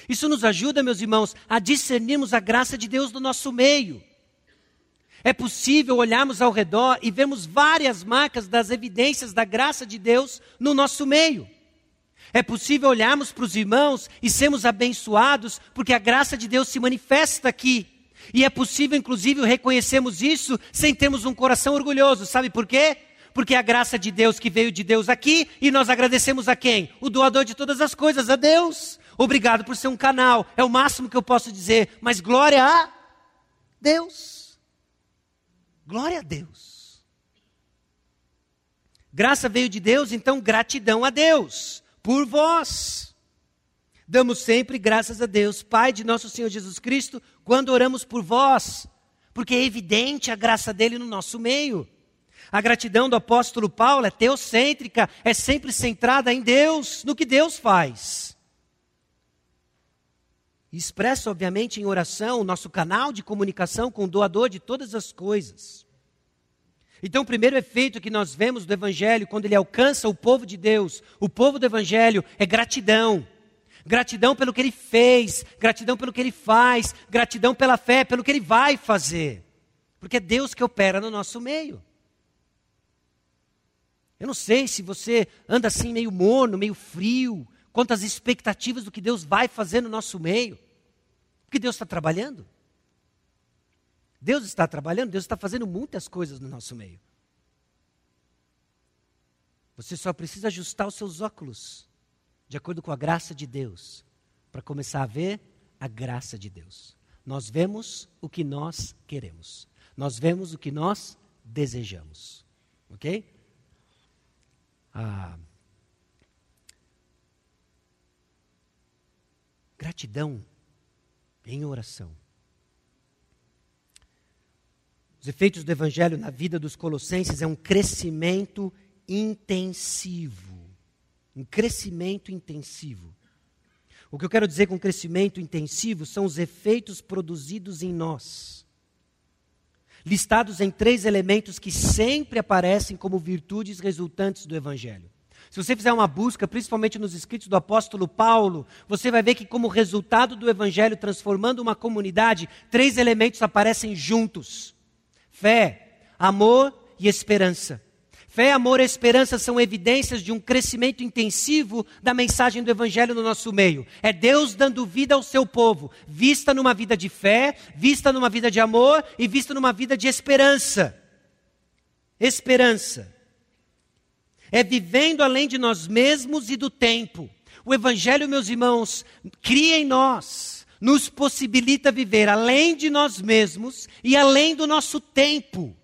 Isso nos ajuda, meus irmãos, a discernirmos a graça de Deus no nosso meio. É possível olharmos ao redor e vermos várias marcas das evidências da graça de Deus no nosso meio. É possível olharmos para os irmãos e sermos abençoados porque a graça de Deus se manifesta aqui. E é possível, inclusive, reconhecermos isso sem termos um coração orgulhoso. Sabe por quê? Porque é a graça de Deus que veio de Deus aqui e nós agradecemos a quem? O doador de todas as coisas, a Deus. Obrigado por ser um canal, é o máximo que eu posso dizer, mas glória a Deus. Glória a Deus. Graça veio de Deus, então gratidão a Deus por vós. Damos sempre graças a Deus, Pai de nosso Senhor Jesus Cristo, quando oramos por vós, porque é evidente a graça dele no nosso meio. A gratidão do apóstolo Paulo é teocêntrica, é sempre centrada em Deus, no que Deus faz. Expressa, obviamente, em oração, o nosso canal de comunicação com o doador de todas as coisas. Então, o primeiro efeito que nós vemos do Evangelho, quando ele alcança o povo de Deus, o povo do Evangelho, é gratidão. Gratidão pelo que ele fez, gratidão pelo que ele faz, gratidão pela fé, pelo que ele vai fazer. Porque é Deus que opera no nosso meio. Eu não sei se você anda assim meio morno, meio frio, quanto às expectativas do que Deus vai fazer no nosso meio. Porque Deus está trabalhando. Deus está trabalhando, Deus está fazendo muitas coisas no nosso meio. Você só precisa ajustar os seus óculos, de acordo com a graça de Deus, para começar a ver a graça de Deus. Nós vemos o que nós queremos. Nós vemos o que nós desejamos. Ok? Ah, gratidão em oração. Os efeitos do Evangelho na vida dos Colossenses é um crescimento intensivo. Um crescimento intensivo. O que eu quero dizer com crescimento intensivo são os efeitos produzidos em nós, listados em três elementos que sempre aparecem como virtudes resultantes do Evangelho. Se você fizer uma busca, principalmente nos escritos do apóstolo Paulo, você vai ver que, como resultado do Evangelho transformando uma comunidade, três elementos aparecem juntos: fé, amor e esperança. Fé, amor e esperança são evidências de um crescimento intensivo da mensagem do Evangelho no nosso meio. É Deus dando vida ao seu povo, vista numa vida de fé, vista numa vida de amor e vista numa vida de esperança. Esperança. É vivendo além de nós mesmos e do tempo. O Evangelho, meus irmãos, cria em nós, nos possibilita viver além de nós mesmos e além do nosso tempo.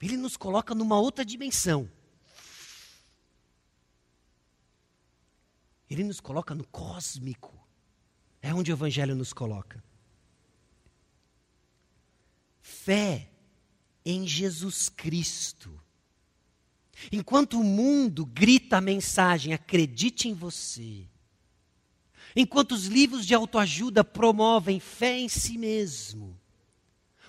Ele nos coloca numa outra dimensão. Ele nos coloca no cósmico. É onde o Evangelho nos coloca. Fé em Jesus Cristo. Enquanto o mundo grita a mensagem, acredite em você. Enquanto os livros de autoajuda promovem fé em si mesmo.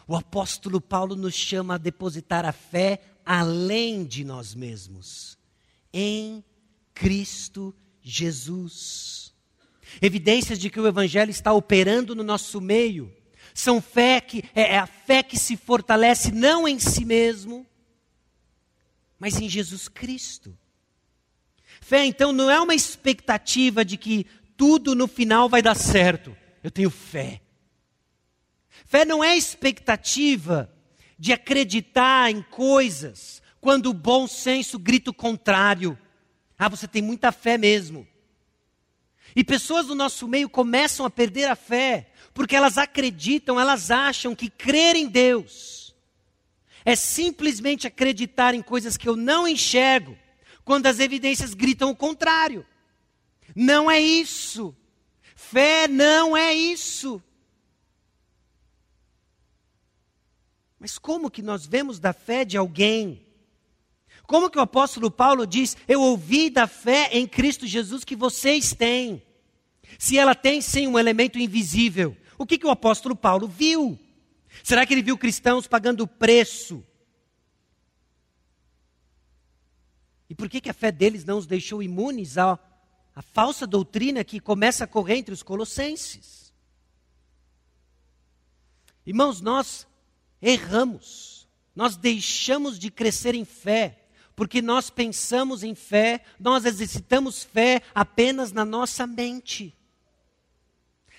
O apóstolo Paulo nos chama a depositar a fé além de nós mesmos, em Cristo Jesus. Evidências de que o Evangelho está operando no nosso meio são fé que é, é a fé que se fortalece não em si mesmo, mas em Jesus Cristo. Fé, então, não é uma expectativa de que tudo no final vai dar certo. Eu tenho fé. Fé não é expectativa de acreditar em coisas quando o bom senso grita o contrário. Ah, você tem muita fé mesmo. E pessoas do nosso meio começam a perder a fé, porque elas acreditam, elas acham que crer em Deus é simplesmente acreditar em coisas que eu não enxergo, quando as evidências gritam o contrário. Não é isso. Fé não é isso. Mas como que nós vemos da fé de alguém? Como que o apóstolo Paulo diz: Eu ouvi da fé em Cristo Jesus que vocês têm? Se ela tem sim um elemento invisível, o que, que o apóstolo Paulo viu? Será que ele viu cristãos pagando preço? E por que, que a fé deles não os deixou imunes à, à falsa doutrina que começa a correr entre os colossenses? Irmãos, nós erramos, nós deixamos de crescer em fé, porque nós pensamos em fé, nós exercitamos fé apenas na nossa mente.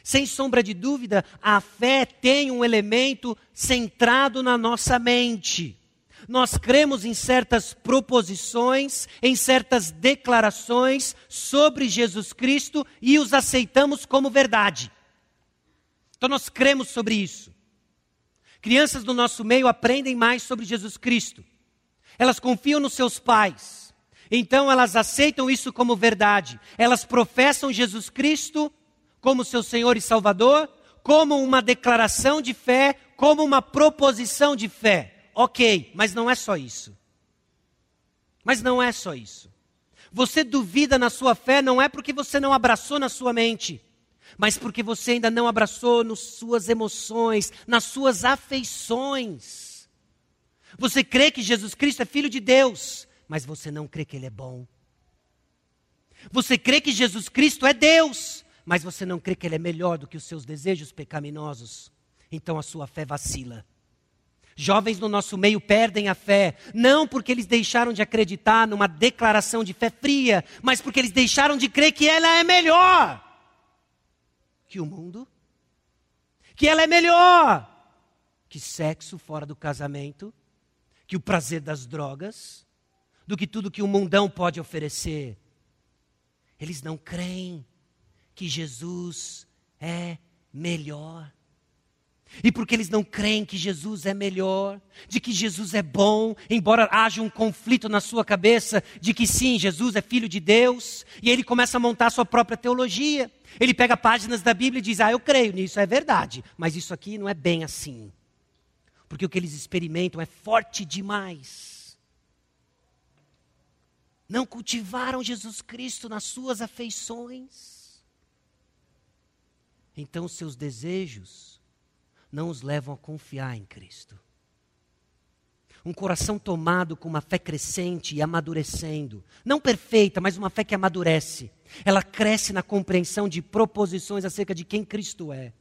Sem sombra de dúvida, a fé tem um elemento centrado na nossa mente. Nós cremos em certas proposições, em certas declarações sobre Jesus Cristo e os aceitamos como verdade. Então nós cremos sobre isso. Crianças do nosso meio aprendem mais sobre Jesus Cristo. Elas confiam nos seus pais. Então elas aceitam isso como verdade. Elas professam Jesus Cristo como seu Senhor e Salvador, como uma declaração de fé, como uma proposição de fé. Ok, mas não é só isso. Mas não é só isso. Você duvida na sua fé não é porque você não abraçou na sua mente mas porque você ainda não abraçou nas suas emoções, nas suas afeições. Você crê que Jesus Cristo é filho de Deus, mas você não crê que ele é bom. Você crê que Jesus Cristo é Deus, mas você não crê que ele é melhor do que os seus desejos pecaminosos. Então a sua fé vacila. Jovens no nosso meio perdem a fé, não porque eles deixaram de acreditar numa declaração de fé fria, mas porque eles deixaram de crer que ela é melhor que o mundo, que ela é melhor que sexo fora do casamento, que o prazer das drogas, do que tudo que o mundão pode oferecer. Eles não creem que Jesus é melhor. E porque eles não creem que Jesus é melhor, de que Jesus é bom, embora haja um conflito na sua cabeça de que sim, Jesus é filho de Deus, e ele começa a montar a sua própria teologia. Ele pega páginas da Bíblia e diz: Ah, eu creio nisso, é verdade, mas isso aqui não é bem assim. Porque o que eles experimentam é forte demais. Não cultivaram Jesus Cristo nas suas afeições. Então seus desejos não os levam a confiar em Cristo. Um coração tomado com uma fé crescente e amadurecendo, não perfeita, mas uma fé que amadurece. Ela cresce na compreensão de proposições acerca de quem Cristo é.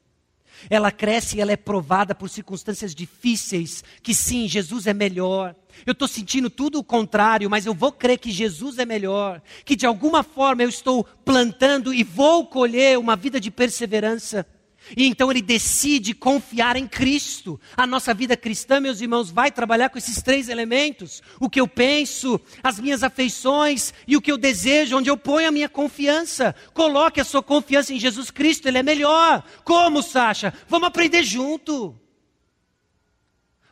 Ela cresce e ela é provada por circunstâncias difíceis, que sim, Jesus é melhor. Eu estou sentindo tudo o contrário, mas eu vou crer que Jesus é melhor, que de alguma forma eu estou plantando e vou colher uma vida de perseverança. E então ele decide confiar em Cristo. A nossa vida cristã, meus irmãos, vai trabalhar com esses três elementos: o que eu penso, as minhas afeições e o que eu desejo, onde eu ponho a minha confiança. Coloque a sua confiança em Jesus Cristo, ele é melhor. Como, Sacha? Vamos aprender junto.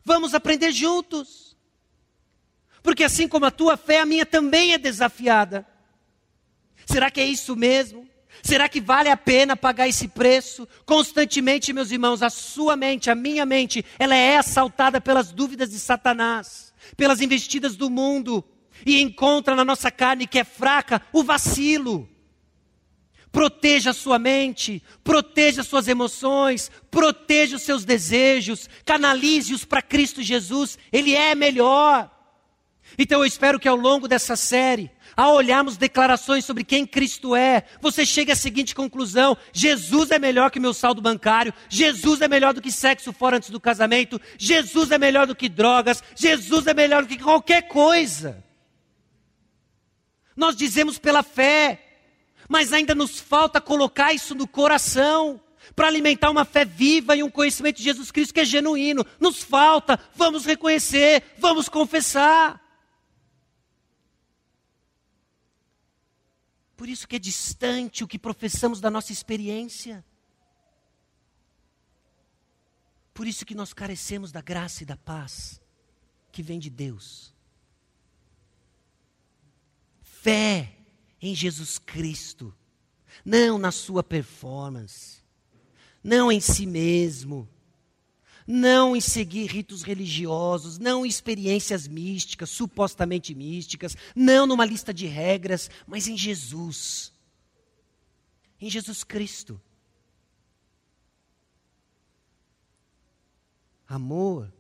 Vamos aprender juntos. Porque assim como a tua fé, a minha também é desafiada. Será que é isso mesmo? Será que vale a pena pagar esse preço? Constantemente, meus irmãos, a sua mente, a minha mente, ela é assaltada pelas dúvidas de Satanás, pelas investidas do mundo, e encontra na nossa carne que é fraca o vacilo. Proteja a sua mente, proteja suas emoções, proteja os seus desejos, canalize-os para Cristo Jesus, Ele é melhor. Então eu espero que ao longo dessa série, ao olharmos declarações sobre quem Cristo é, você chega à seguinte conclusão: Jesus é melhor que meu saldo bancário, Jesus é melhor do que sexo fora antes do casamento, Jesus é melhor do que drogas, Jesus é melhor do que qualquer coisa. Nós dizemos pela fé, mas ainda nos falta colocar isso no coração para alimentar uma fé viva e um conhecimento de Jesus Cristo que é genuíno. Nos falta, vamos reconhecer, vamos confessar. Por isso que é distante o que professamos da nossa experiência. Por isso que nós carecemos da graça e da paz que vem de Deus. Fé em Jesus Cristo, não na sua performance, não em si mesmo, não em seguir ritos religiosos, não em experiências místicas, supostamente místicas, não numa lista de regras, mas em Jesus. Em Jesus Cristo. Amor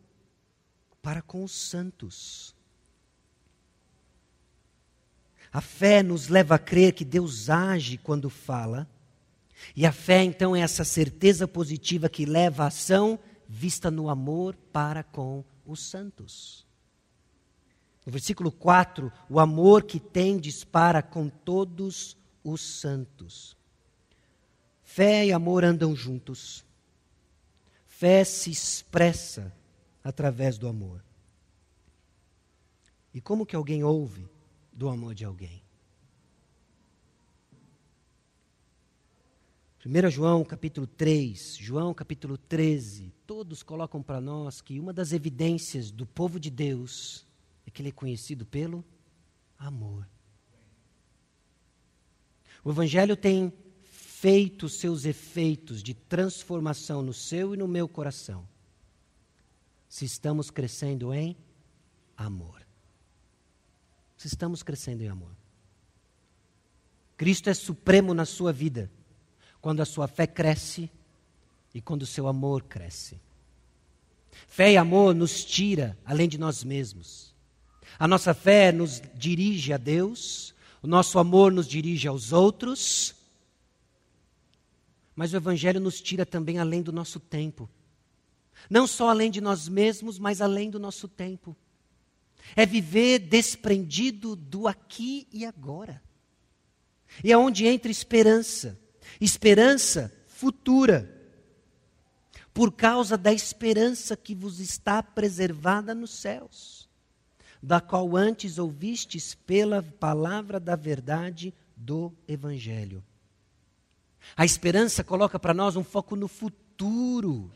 para com os santos. A fé nos leva a crer que Deus age quando fala, e a fé então é essa certeza positiva que leva a ação vista no amor para com os santos. No versículo 4, o amor que tendes para com todos os santos. Fé e amor andam juntos. Fé se expressa através do amor. E como que alguém ouve do amor de alguém? 1 João capítulo 3, João capítulo 13, todos colocam para nós que uma das evidências do povo de Deus é que ele é conhecido pelo amor. O Evangelho tem feito seus efeitos de transformação no seu e no meu coração, se estamos crescendo em amor. Se estamos crescendo em amor. Cristo é supremo na sua vida quando a sua fé cresce e quando o seu amor cresce. Fé e amor nos tira além de nós mesmos. A nossa fé nos dirige a Deus, o nosso amor nos dirige aos outros, mas o Evangelho nos tira também além do nosso tempo. Não só além de nós mesmos, mas além do nosso tempo. É viver desprendido do aqui e agora. E é onde entra esperança esperança futura. Por causa da esperança que vos está preservada nos céus, da qual antes ouvistes pela palavra da verdade do Evangelho. A esperança coloca para nós um foco no futuro,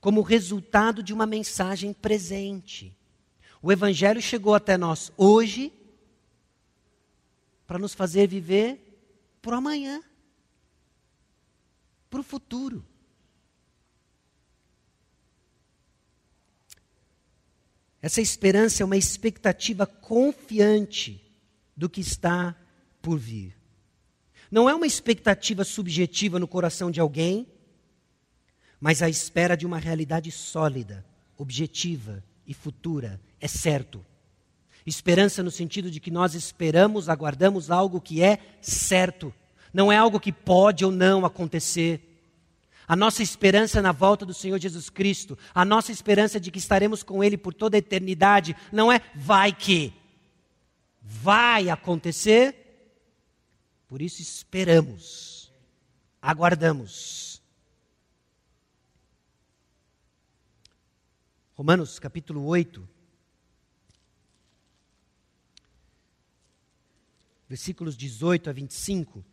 como resultado de uma mensagem presente. O Evangelho chegou até nós hoje para nos fazer viver o amanhã, para o futuro. Essa esperança é uma expectativa confiante do que está por vir. Não é uma expectativa subjetiva no coração de alguém, mas a espera de uma realidade sólida, objetiva e futura é certo. Esperança no sentido de que nós esperamos, aguardamos algo que é certo, não é algo que pode ou não acontecer. A nossa esperança na volta do Senhor Jesus Cristo, a nossa esperança de que estaremos com Ele por toda a eternidade, não é vai que. Vai acontecer, por isso esperamos, aguardamos. Romanos capítulo 8, versículos 18 a 25.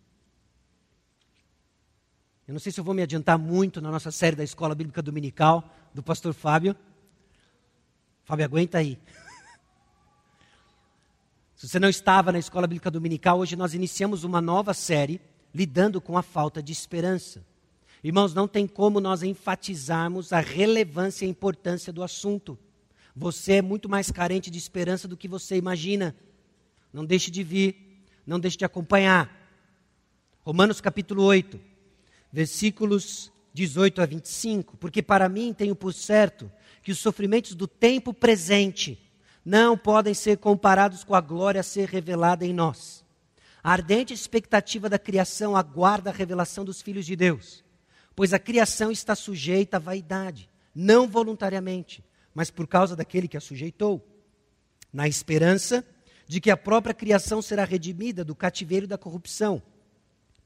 Eu não sei se eu vou me adiantar muito na nossa série da Escola Bíblica Dominical do pastor Fábio. Fábio, aguenta aí. [laughs] Se você não estava na Escola Bíblica Dominical, hoje nós iniciamos uma nova série lidando com a falta de esperança. Irmãos, não tem como nós enfatizarmos a relevância e a importância do assunto. Você é muito mais carente de esperança do que você imagina. Não deixe de vir, não deixe de acompanhar. Romanos capítulo 8, versículos 18 a 25. Porque para mim tenho por certo que os sofrimentos do tempo presente não podem ser comparados com a glória a ser revelada em nós. A ardente expectativa da criação aguarda a revelação dos filhos de Deus pois a criação está sujeita à vaidade, não voluntariamente, mas por causa daquele que a sujeitou, na esperança de que a própria criação será redimida do cativeiro da corrupção,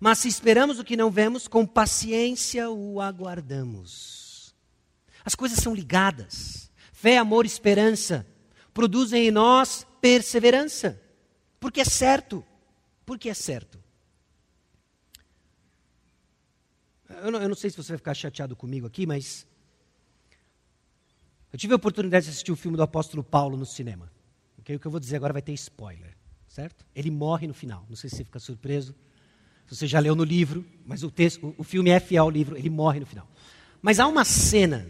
Mas se esperamos o que não vemos, com paciência o aguardamos. As coisas são ligadas. Fé, amor, esperança produzem em nós perseverança, porque é certo, porque é certo. eu não, eu não sei se você vai ficar chateado comigo aqui, mas eu tive a oportunidade de assistir o filme do apóstolo Paulo no cinema. Okay? O que eu vou dizer agora vai ter spoiler, certo? Ele morre no final. Não sei se você fica surpreso. Você já leu no livro, mas o, texto, o filme é fiel ao livro, ele morre no final. Mas há uma cena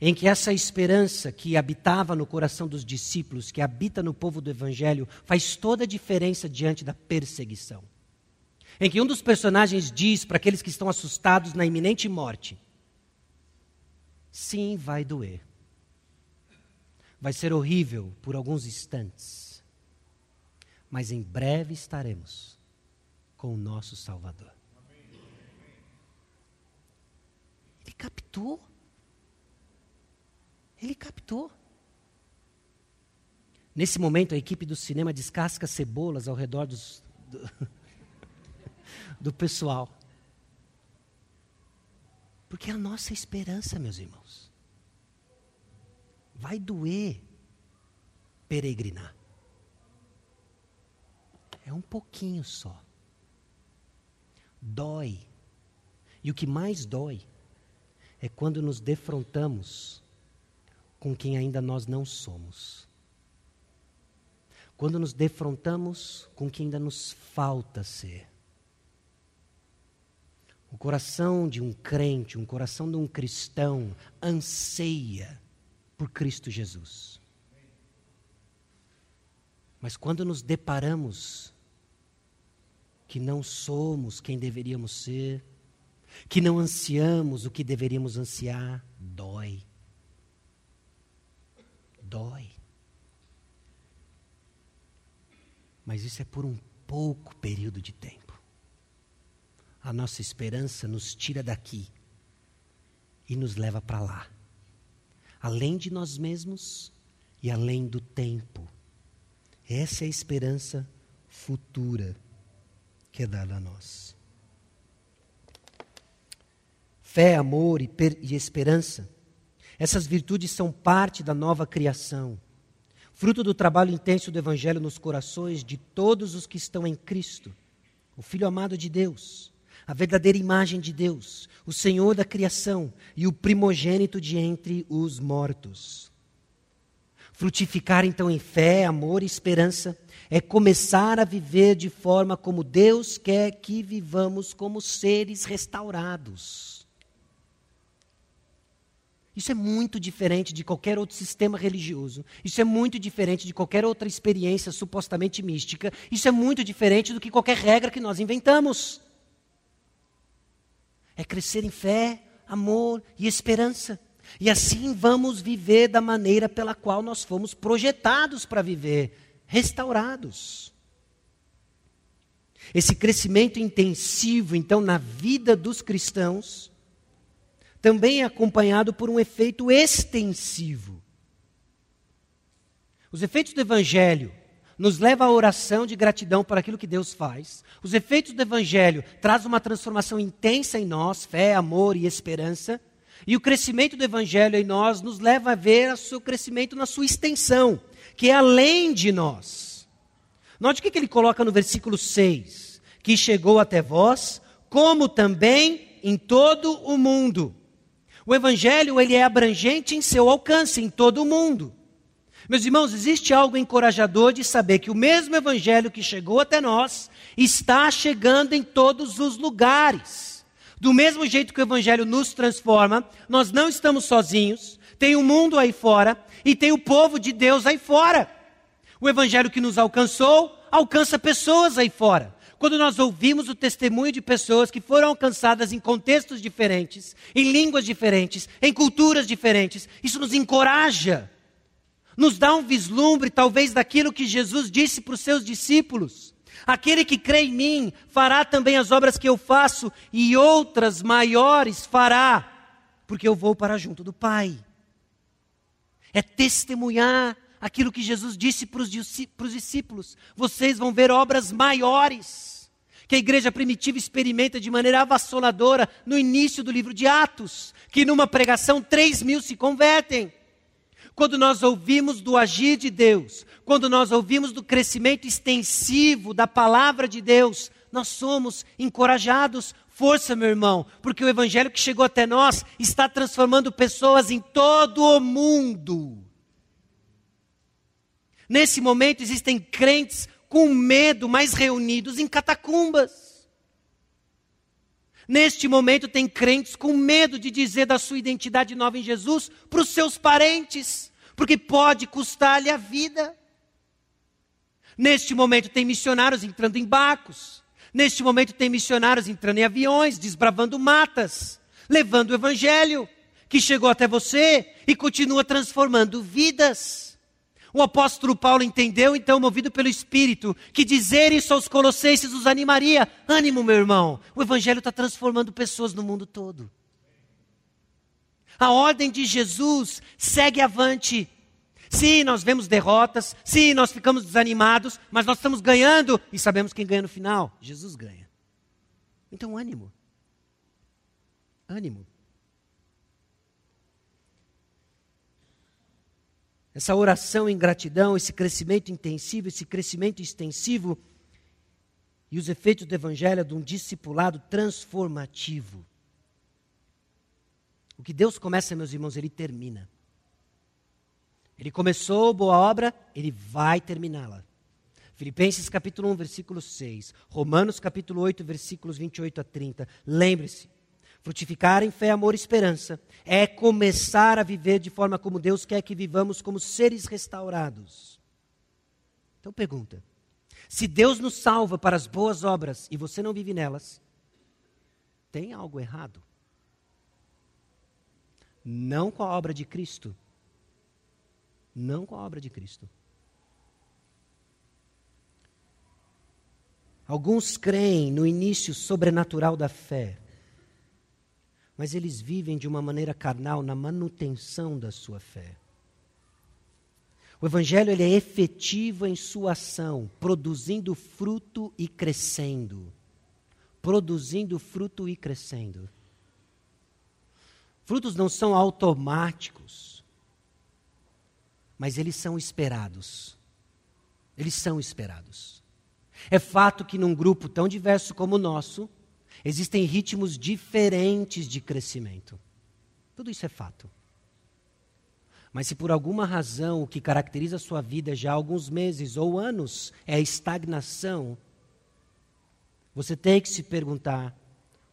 em que essa esperança que habitava no coração dos discípulos, que habita no povo do Evangelho, faz toda a diferença diante da perseguição em que um dos personagens diz para aqueles que estão assustados na iminente morte: Sim, vai doer. Vai ser horrível por alguns instantes, mas em breve estaremos com o nosso Salvador. Ele captou. Ele captou. Nesse momento, a equipe do cinema descasca cebolas ao redor dos, do, [laughs] do pessoal. Porque é a nossa esperança, meus irmãos. Vai doer peregrinar. É um pouquinho só. Dói. E o que mais dói é quando nos defrontamos com quem ainda nós não somos. Quando nos defrontamos com quem ainda nos falta ser. O coração de um crente, um coração de um cristão, anseia por Cristo Jesus. Mas quando nos deparamos que não somos quem deveríamos ser, que não ansiamos o que deveríamos ansiar, dói. Dói. Mas isso é por um pouco período de tempo. A nossa esperança nos tira daqui e nos leva para lá. Além de nós mesmos e além do tempo. Essa é a esperança futura que é dada a nós. Fé, amor e, e esperança, essas virtudes são parte da nova criação, fruto do trabalho intenso do Evangelho nos corações de todos os que estão em Cristo, o Filho amado de Deus, a verdadeira imagem de Deus, o Senhor da criação e o primogênito de entre os mortos. Frutificar então em fé, amor e esperança é começar a viver de forma como Deus quer que vivamos como seres restaurados. Isso é muito diferente de qualquer outro sistema religioso. Isso é muito diferente de qualquer outra experiência supostamente mística. Isso é muito diferente do que qualquer regra que nós inventamos. É crescer em fé, amor e esperança. E assim vamos viver da maneira pela qual nós fomos projetados para viver restaurados. Esse crescimento intensivo, então, na vida dos cristãos também é acompanhado por um efeito extensivo. Os efeitos do Evangelho nos levam à oração de gratidão por aquilo que Deus faz. Os efeitos do Evangelho trazem uma transformação intensa em nós, fé, amor e esperança. E o crescimento do Evangelho em nós nos leva a ver o seu crescimento na sua extensão, que é além de nós. Note o que ele coloca no versículo 6: Que chegou até vós, como também em todo o mundo. O evangelho ele é abrangente em seu alcance em todo o mundo. Meus irmãos, existe algo encorajador de saber que o mesmo evangelho que chegou até nós está chegando em todos os lugares. Do mesmo jeito que o evangelho nos transforma, nós não estamos sozinhos. Tem o um mundo aí fora e tem o povo de Deus aí fora. O evangelho que nos alcançou alcança pessoas aí fora quando nós ouvimos o testemunho de pessoas que foram alcançadas em contextos diferentes, em línguas diferentes, em culturas diferentes, isso nos encoraja, nos dá um vislumbre, talvez, daquilo que Jesus disse para os seus discípulos. Aquele que crê em mim fará também as obras que eu faço, e outras maiores fará, porque eu vou para junto do Pai. É testemunhar aquilo que Jesus disse para os discípulos: vocês vão ver obras maiores. Que a igreja primitiva experimenta de maneira avassaladora no início do livro de Atos, que numa pregação três mil se convertem. Quando nós ouvimos do agir de Deus, quando nós ouvimos do crescimento extensivo da palavra de Deus, nós somos encorajados. Força, meu irmão, porque o evangelho que chegou até nós está transformando pessoas em todo o mundo. Nesse momento existem crentes com medo, mas reunidos em catacumbas. Neste momento tem crentes com medo de dizer da sua identidade nova em Jesus para os seus parentes, porque pode custar-lhe a vida. Neste momento tem missionários entrando em barcos. Neste momento tem missionários entrando em aviões, desbravando matas, levando o evangelho que chegou até você e continua transformando vidas. O apóstolo Paulo entendeu, então, movido pelo Espírito, que dizer isso aos Colossenses os animaria. Ânimo, meu irmão, o Evangelho está transformando pessoas no mundo todo. A ordem de Jesus segue avante. Sim, nós vemos derrotas, sim, nós ficamos desanimados, mas nós estamos ganhando e sabemos quem ganha no final. Jesus ganha. Então, ânimo. Ânimo. essa oração em gratidão, esse crescimento intensivo, esse crescimento extensivo e os efeitos do Evangelho de um discipulado transformativo. O que Deus começa, meus irmãos, Ele termina. Ele começou boa obra, Ele vai terminá-la. Filipenses capítulo 1, versículo 6. Romanos capítulo 8, versículos 28 a 30. Lembre-se, Frutificar em fé, amor e esperança é começar a viver de forma como Deus quer que vivamos, como seres restaurados. Então pergunta: se Deus nos salva para as boas obras e você não vive nelas, tem algo errado. Não com a obra de Cristo. Não com a obra de Cristo. Alguns creem no início sobrenatural da fé, mas eles vivem de uma maneira carnal na manutenção da sua fé. O evangelho ele é efetivo em sua ação, produzindo fruto e crescendo. Produzindo fruto e crescendo. Frutos não são automáticos, mas eles são esperados. Eles são esperados. É fato que num grupo tão diverso como o nosso, existem ritmos diferentes de crescimento. Tudo isso é fato. Mas se por alguma razão o que caracteriza a sua vida já há alguns meses ou anos é a estagnação, você tem que se perguntar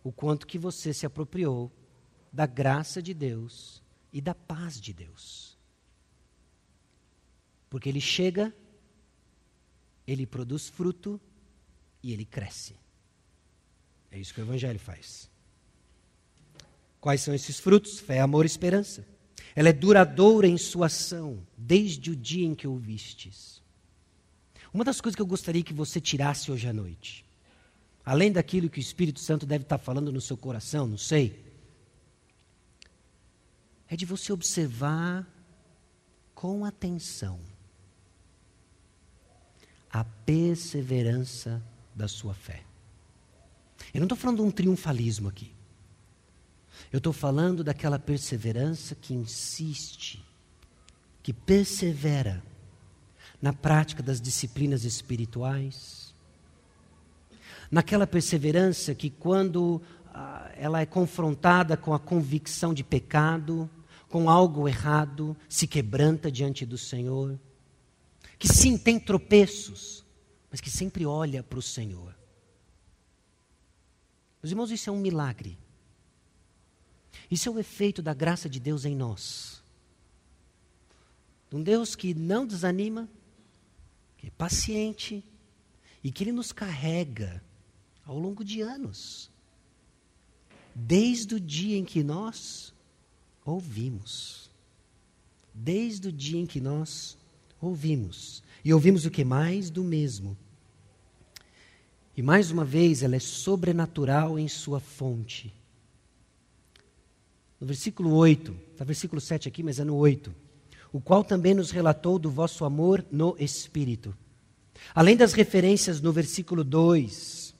o quanto que você se apropriou da graça de Deus e da paz de Deus. Porque ele chega ele produz fruto e ele cresce. É isso que o Evangelho faz. Quais são esses frutos? Fé, amor e esperança. Ela é duradoura em sua ação, desde o dia em que ouvistes. Uma das coisas que eu gostaria que você tirasse hoje à noite, além daquilo que o Espírito Santo deve estar falando no seu coração, não sei, é de você observar com atenção a perseverança da sua fé. Eu não estou falando de um triunfalismo aqui. Eu estou falando daquela perseverança que insiste, que persevera na prática das disciplinas espirituais, naquela perseverança que, quando ah, ela é confrontada com a convicção de pecado, com algo errado, se quebranta diante do Senhor que sim tem tropeços, mas que sempre olha para o Senhor. Meus irmãos, isso é um milagre. Isso é o efeito da graça de Deus em nós. Um Deus que não desanima, que é paciente e que Ele nos carrega ao longo de anos. Desde o dia em que nós ouvimos. Desde o dia em que nós ouvimos. E ouvimos o que mais do mesmo. E mais uma vez, ela é sobrenatural em sua fonte. No versículo 8, está versículo 7 aqui, mas é no 8. O qual também nos relatou do vosso amor no Espírito. Além das referências no versículo 2,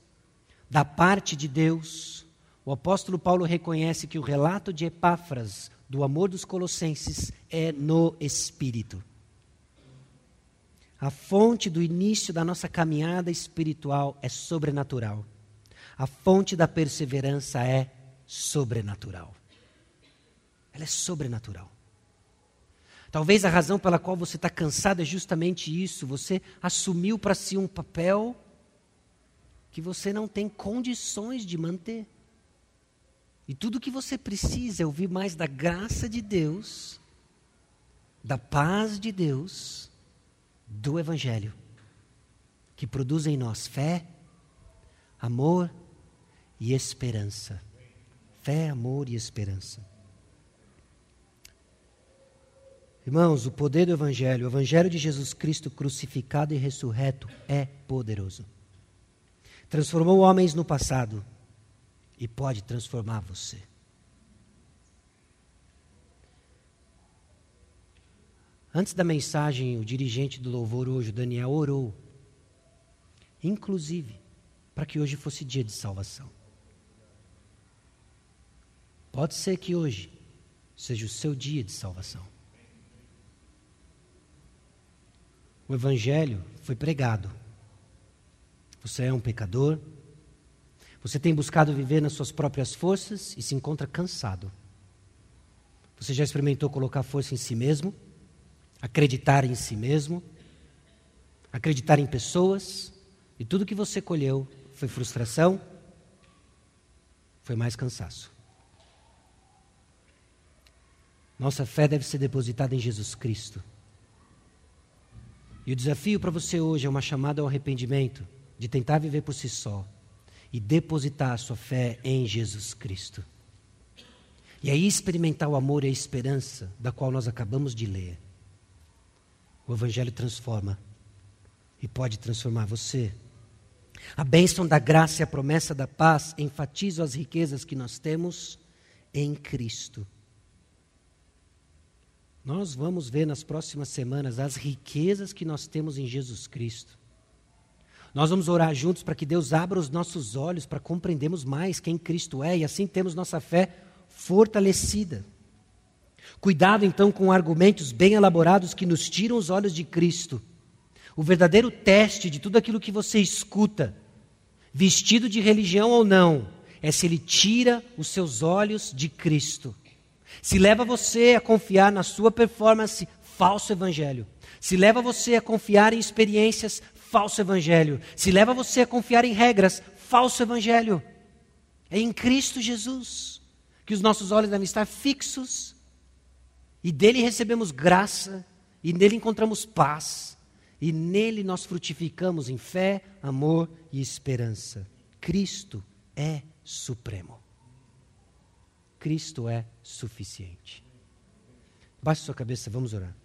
da parte de Deus, o apóstolo Paulo reconhece que o relato de Epáfras do amor dos colossenses é no Espírito. A fonte do início da nossa caminhada espiritual é sobrenatural. A fonte da perseverança é sobrenatural. Ela é sobrenatural. Talvez a razão pela qual você está cansado é justamente isso. Você assumiu para si um papel que você não tem condições de manter. E tudo que você precisa é ouvir mais da graça de Deus, da paz de Deus do Evangelho, que produz em nós fé, amor e esperança. Fé, amor e esperança. Irmãos, o poder do Evangelho, o Evangelho de Jesus Cristo crucificado e ressurreto é poderoso. Transformou homens no passado e pode transformar você. Antes da mensagem, o dirigente do louvor hoje, Daniel, orou, inclusive, para que hoje fosse dia de salvação. Pode ser que hoje seja o seu dia de salvação. O Evangelho foi pregado. Você é um pecador. Você tem buscado viver nas suas próprias forças e se encontra cansado. Você já experimentou colocar força em si mesmo? Acreditar em si mesmo, acreditar em pessoas, e tudo que você colheu foi frustração, foi mais cansaço. Nossa fé deve ser depositada em Jesus Cristo. E o desafio para você hoje é uma chamada ao arrependimento, de tentar viver por si só e depositar a sua fé em Jesus Cristo. E aí experimentar o amor e a esperança da qual nós acabamos de ler. O Evangelho transforma e pode transformar você. A bênção da graça e a promessa da paz enfatizam as riquezas que nós temos em Cristo. Nós vamos ver nas próximas semanas as riquezas que nós temos em Jesus Cristo. Nós vamos orar juntos para que Deus abra os nossos olhos para compreendermos mais quem Cristo é e assim temos nossa fé fortalecida. Cuidado então com argumentos bem elaborados que nos tiram os olhos de Cristo. O verdadeiro teste de tudo aquilo que você escuta, vestido de religião ou não, é se ele tira os seus olhos de Cristo. Se leva você a confiar na sua performance, falso evangelho. Se leva você a confiar em experiências, falso evangelho. Se leva você a confiar em regras, falso evangelho. É em Cristo Jesus que os nossos olhos devem estar fixos e dele recebemos graça e nele encontramos paz e nele nós frutificamos em fé, amor e esperança. Cristo é supremo. Cristo é suficiente. Baixe sua cabeça, vamos orar.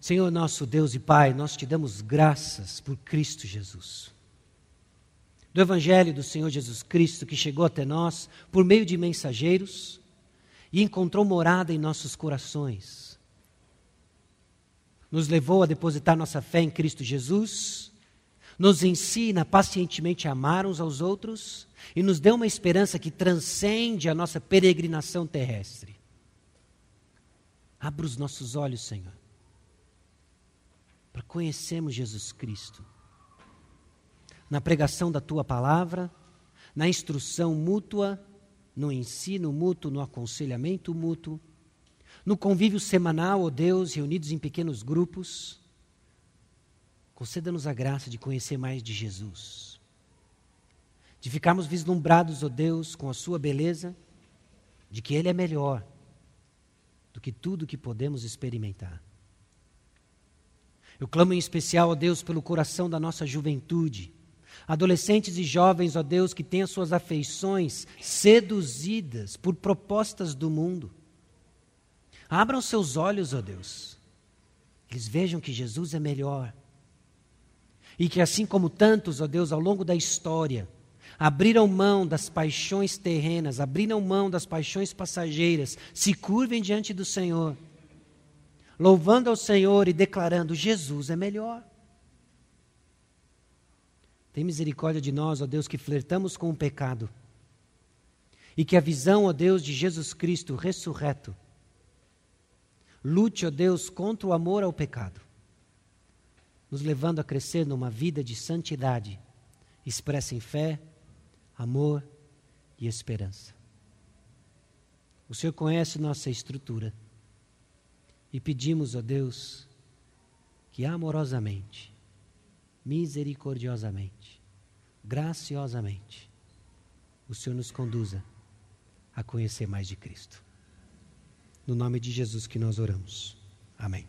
Senhor nosso Deus e Pai, nós te damos graças por Cristo Jesus. Do Evangelho do Senhor Jesus Cristo que chegou até nós por meio de mensageiros e encontrou morada em nossos corações. Nos levou a depositar nossa fé em Cristo Jesus nos ensina pacientemente a amar uns aos outros e nos deu uma esperança que transcende a nossa peregrinação terrestre. Abra os nossos olhos, Senhor, para conhecermos Jesus Cristo. Na pregação da tua palavra, na instrução mútua, no ensino mútuo, no aconselhamento mútuo, no convívio semanal, ó oh Deus, reunidos em pequenos grupos, Conceda-nos a graça de conhecer mais de Jesus, de ficarmos vislumbrados, ó oh Deus, com a Sua beleza, de que Ele é melhor do que tudo que podemos experimentar. Eu clamo em especial, ó Deus, pelo coração da nossa juventude, adolescentes e jovens, ó Deus, que têm as suas afeições seduzidas por propostas do mundo. Abram seus olhos, ó Deus. Eles vejam que Jesus é melhor e que, assim como tantos, ó Deus, ao longo da história, abriram mão das paixões terrenas, abriram mão das paixões passageiras, se curvem diante do Senhor, louvando ao Senhor e declarando: Jesus é melhor. Tem misericórdia de nós, ó Deus, que flertamos com o pecado. E que a visão, ó Deus, de Jesus Cristo ressurreto, lute, ó Deus, contra o amor ao pecado nos levando a crescer numa vida de santidade, expressa em fé, amor e esperança. O Senhor conhece nossa estrutura e pedimos a Deus que amorosamente, misericordiosamente, graciosamente, o Senhor nos conduza a conhecer mais de Cristo. No nome de Jesus que nós oramos. Amém.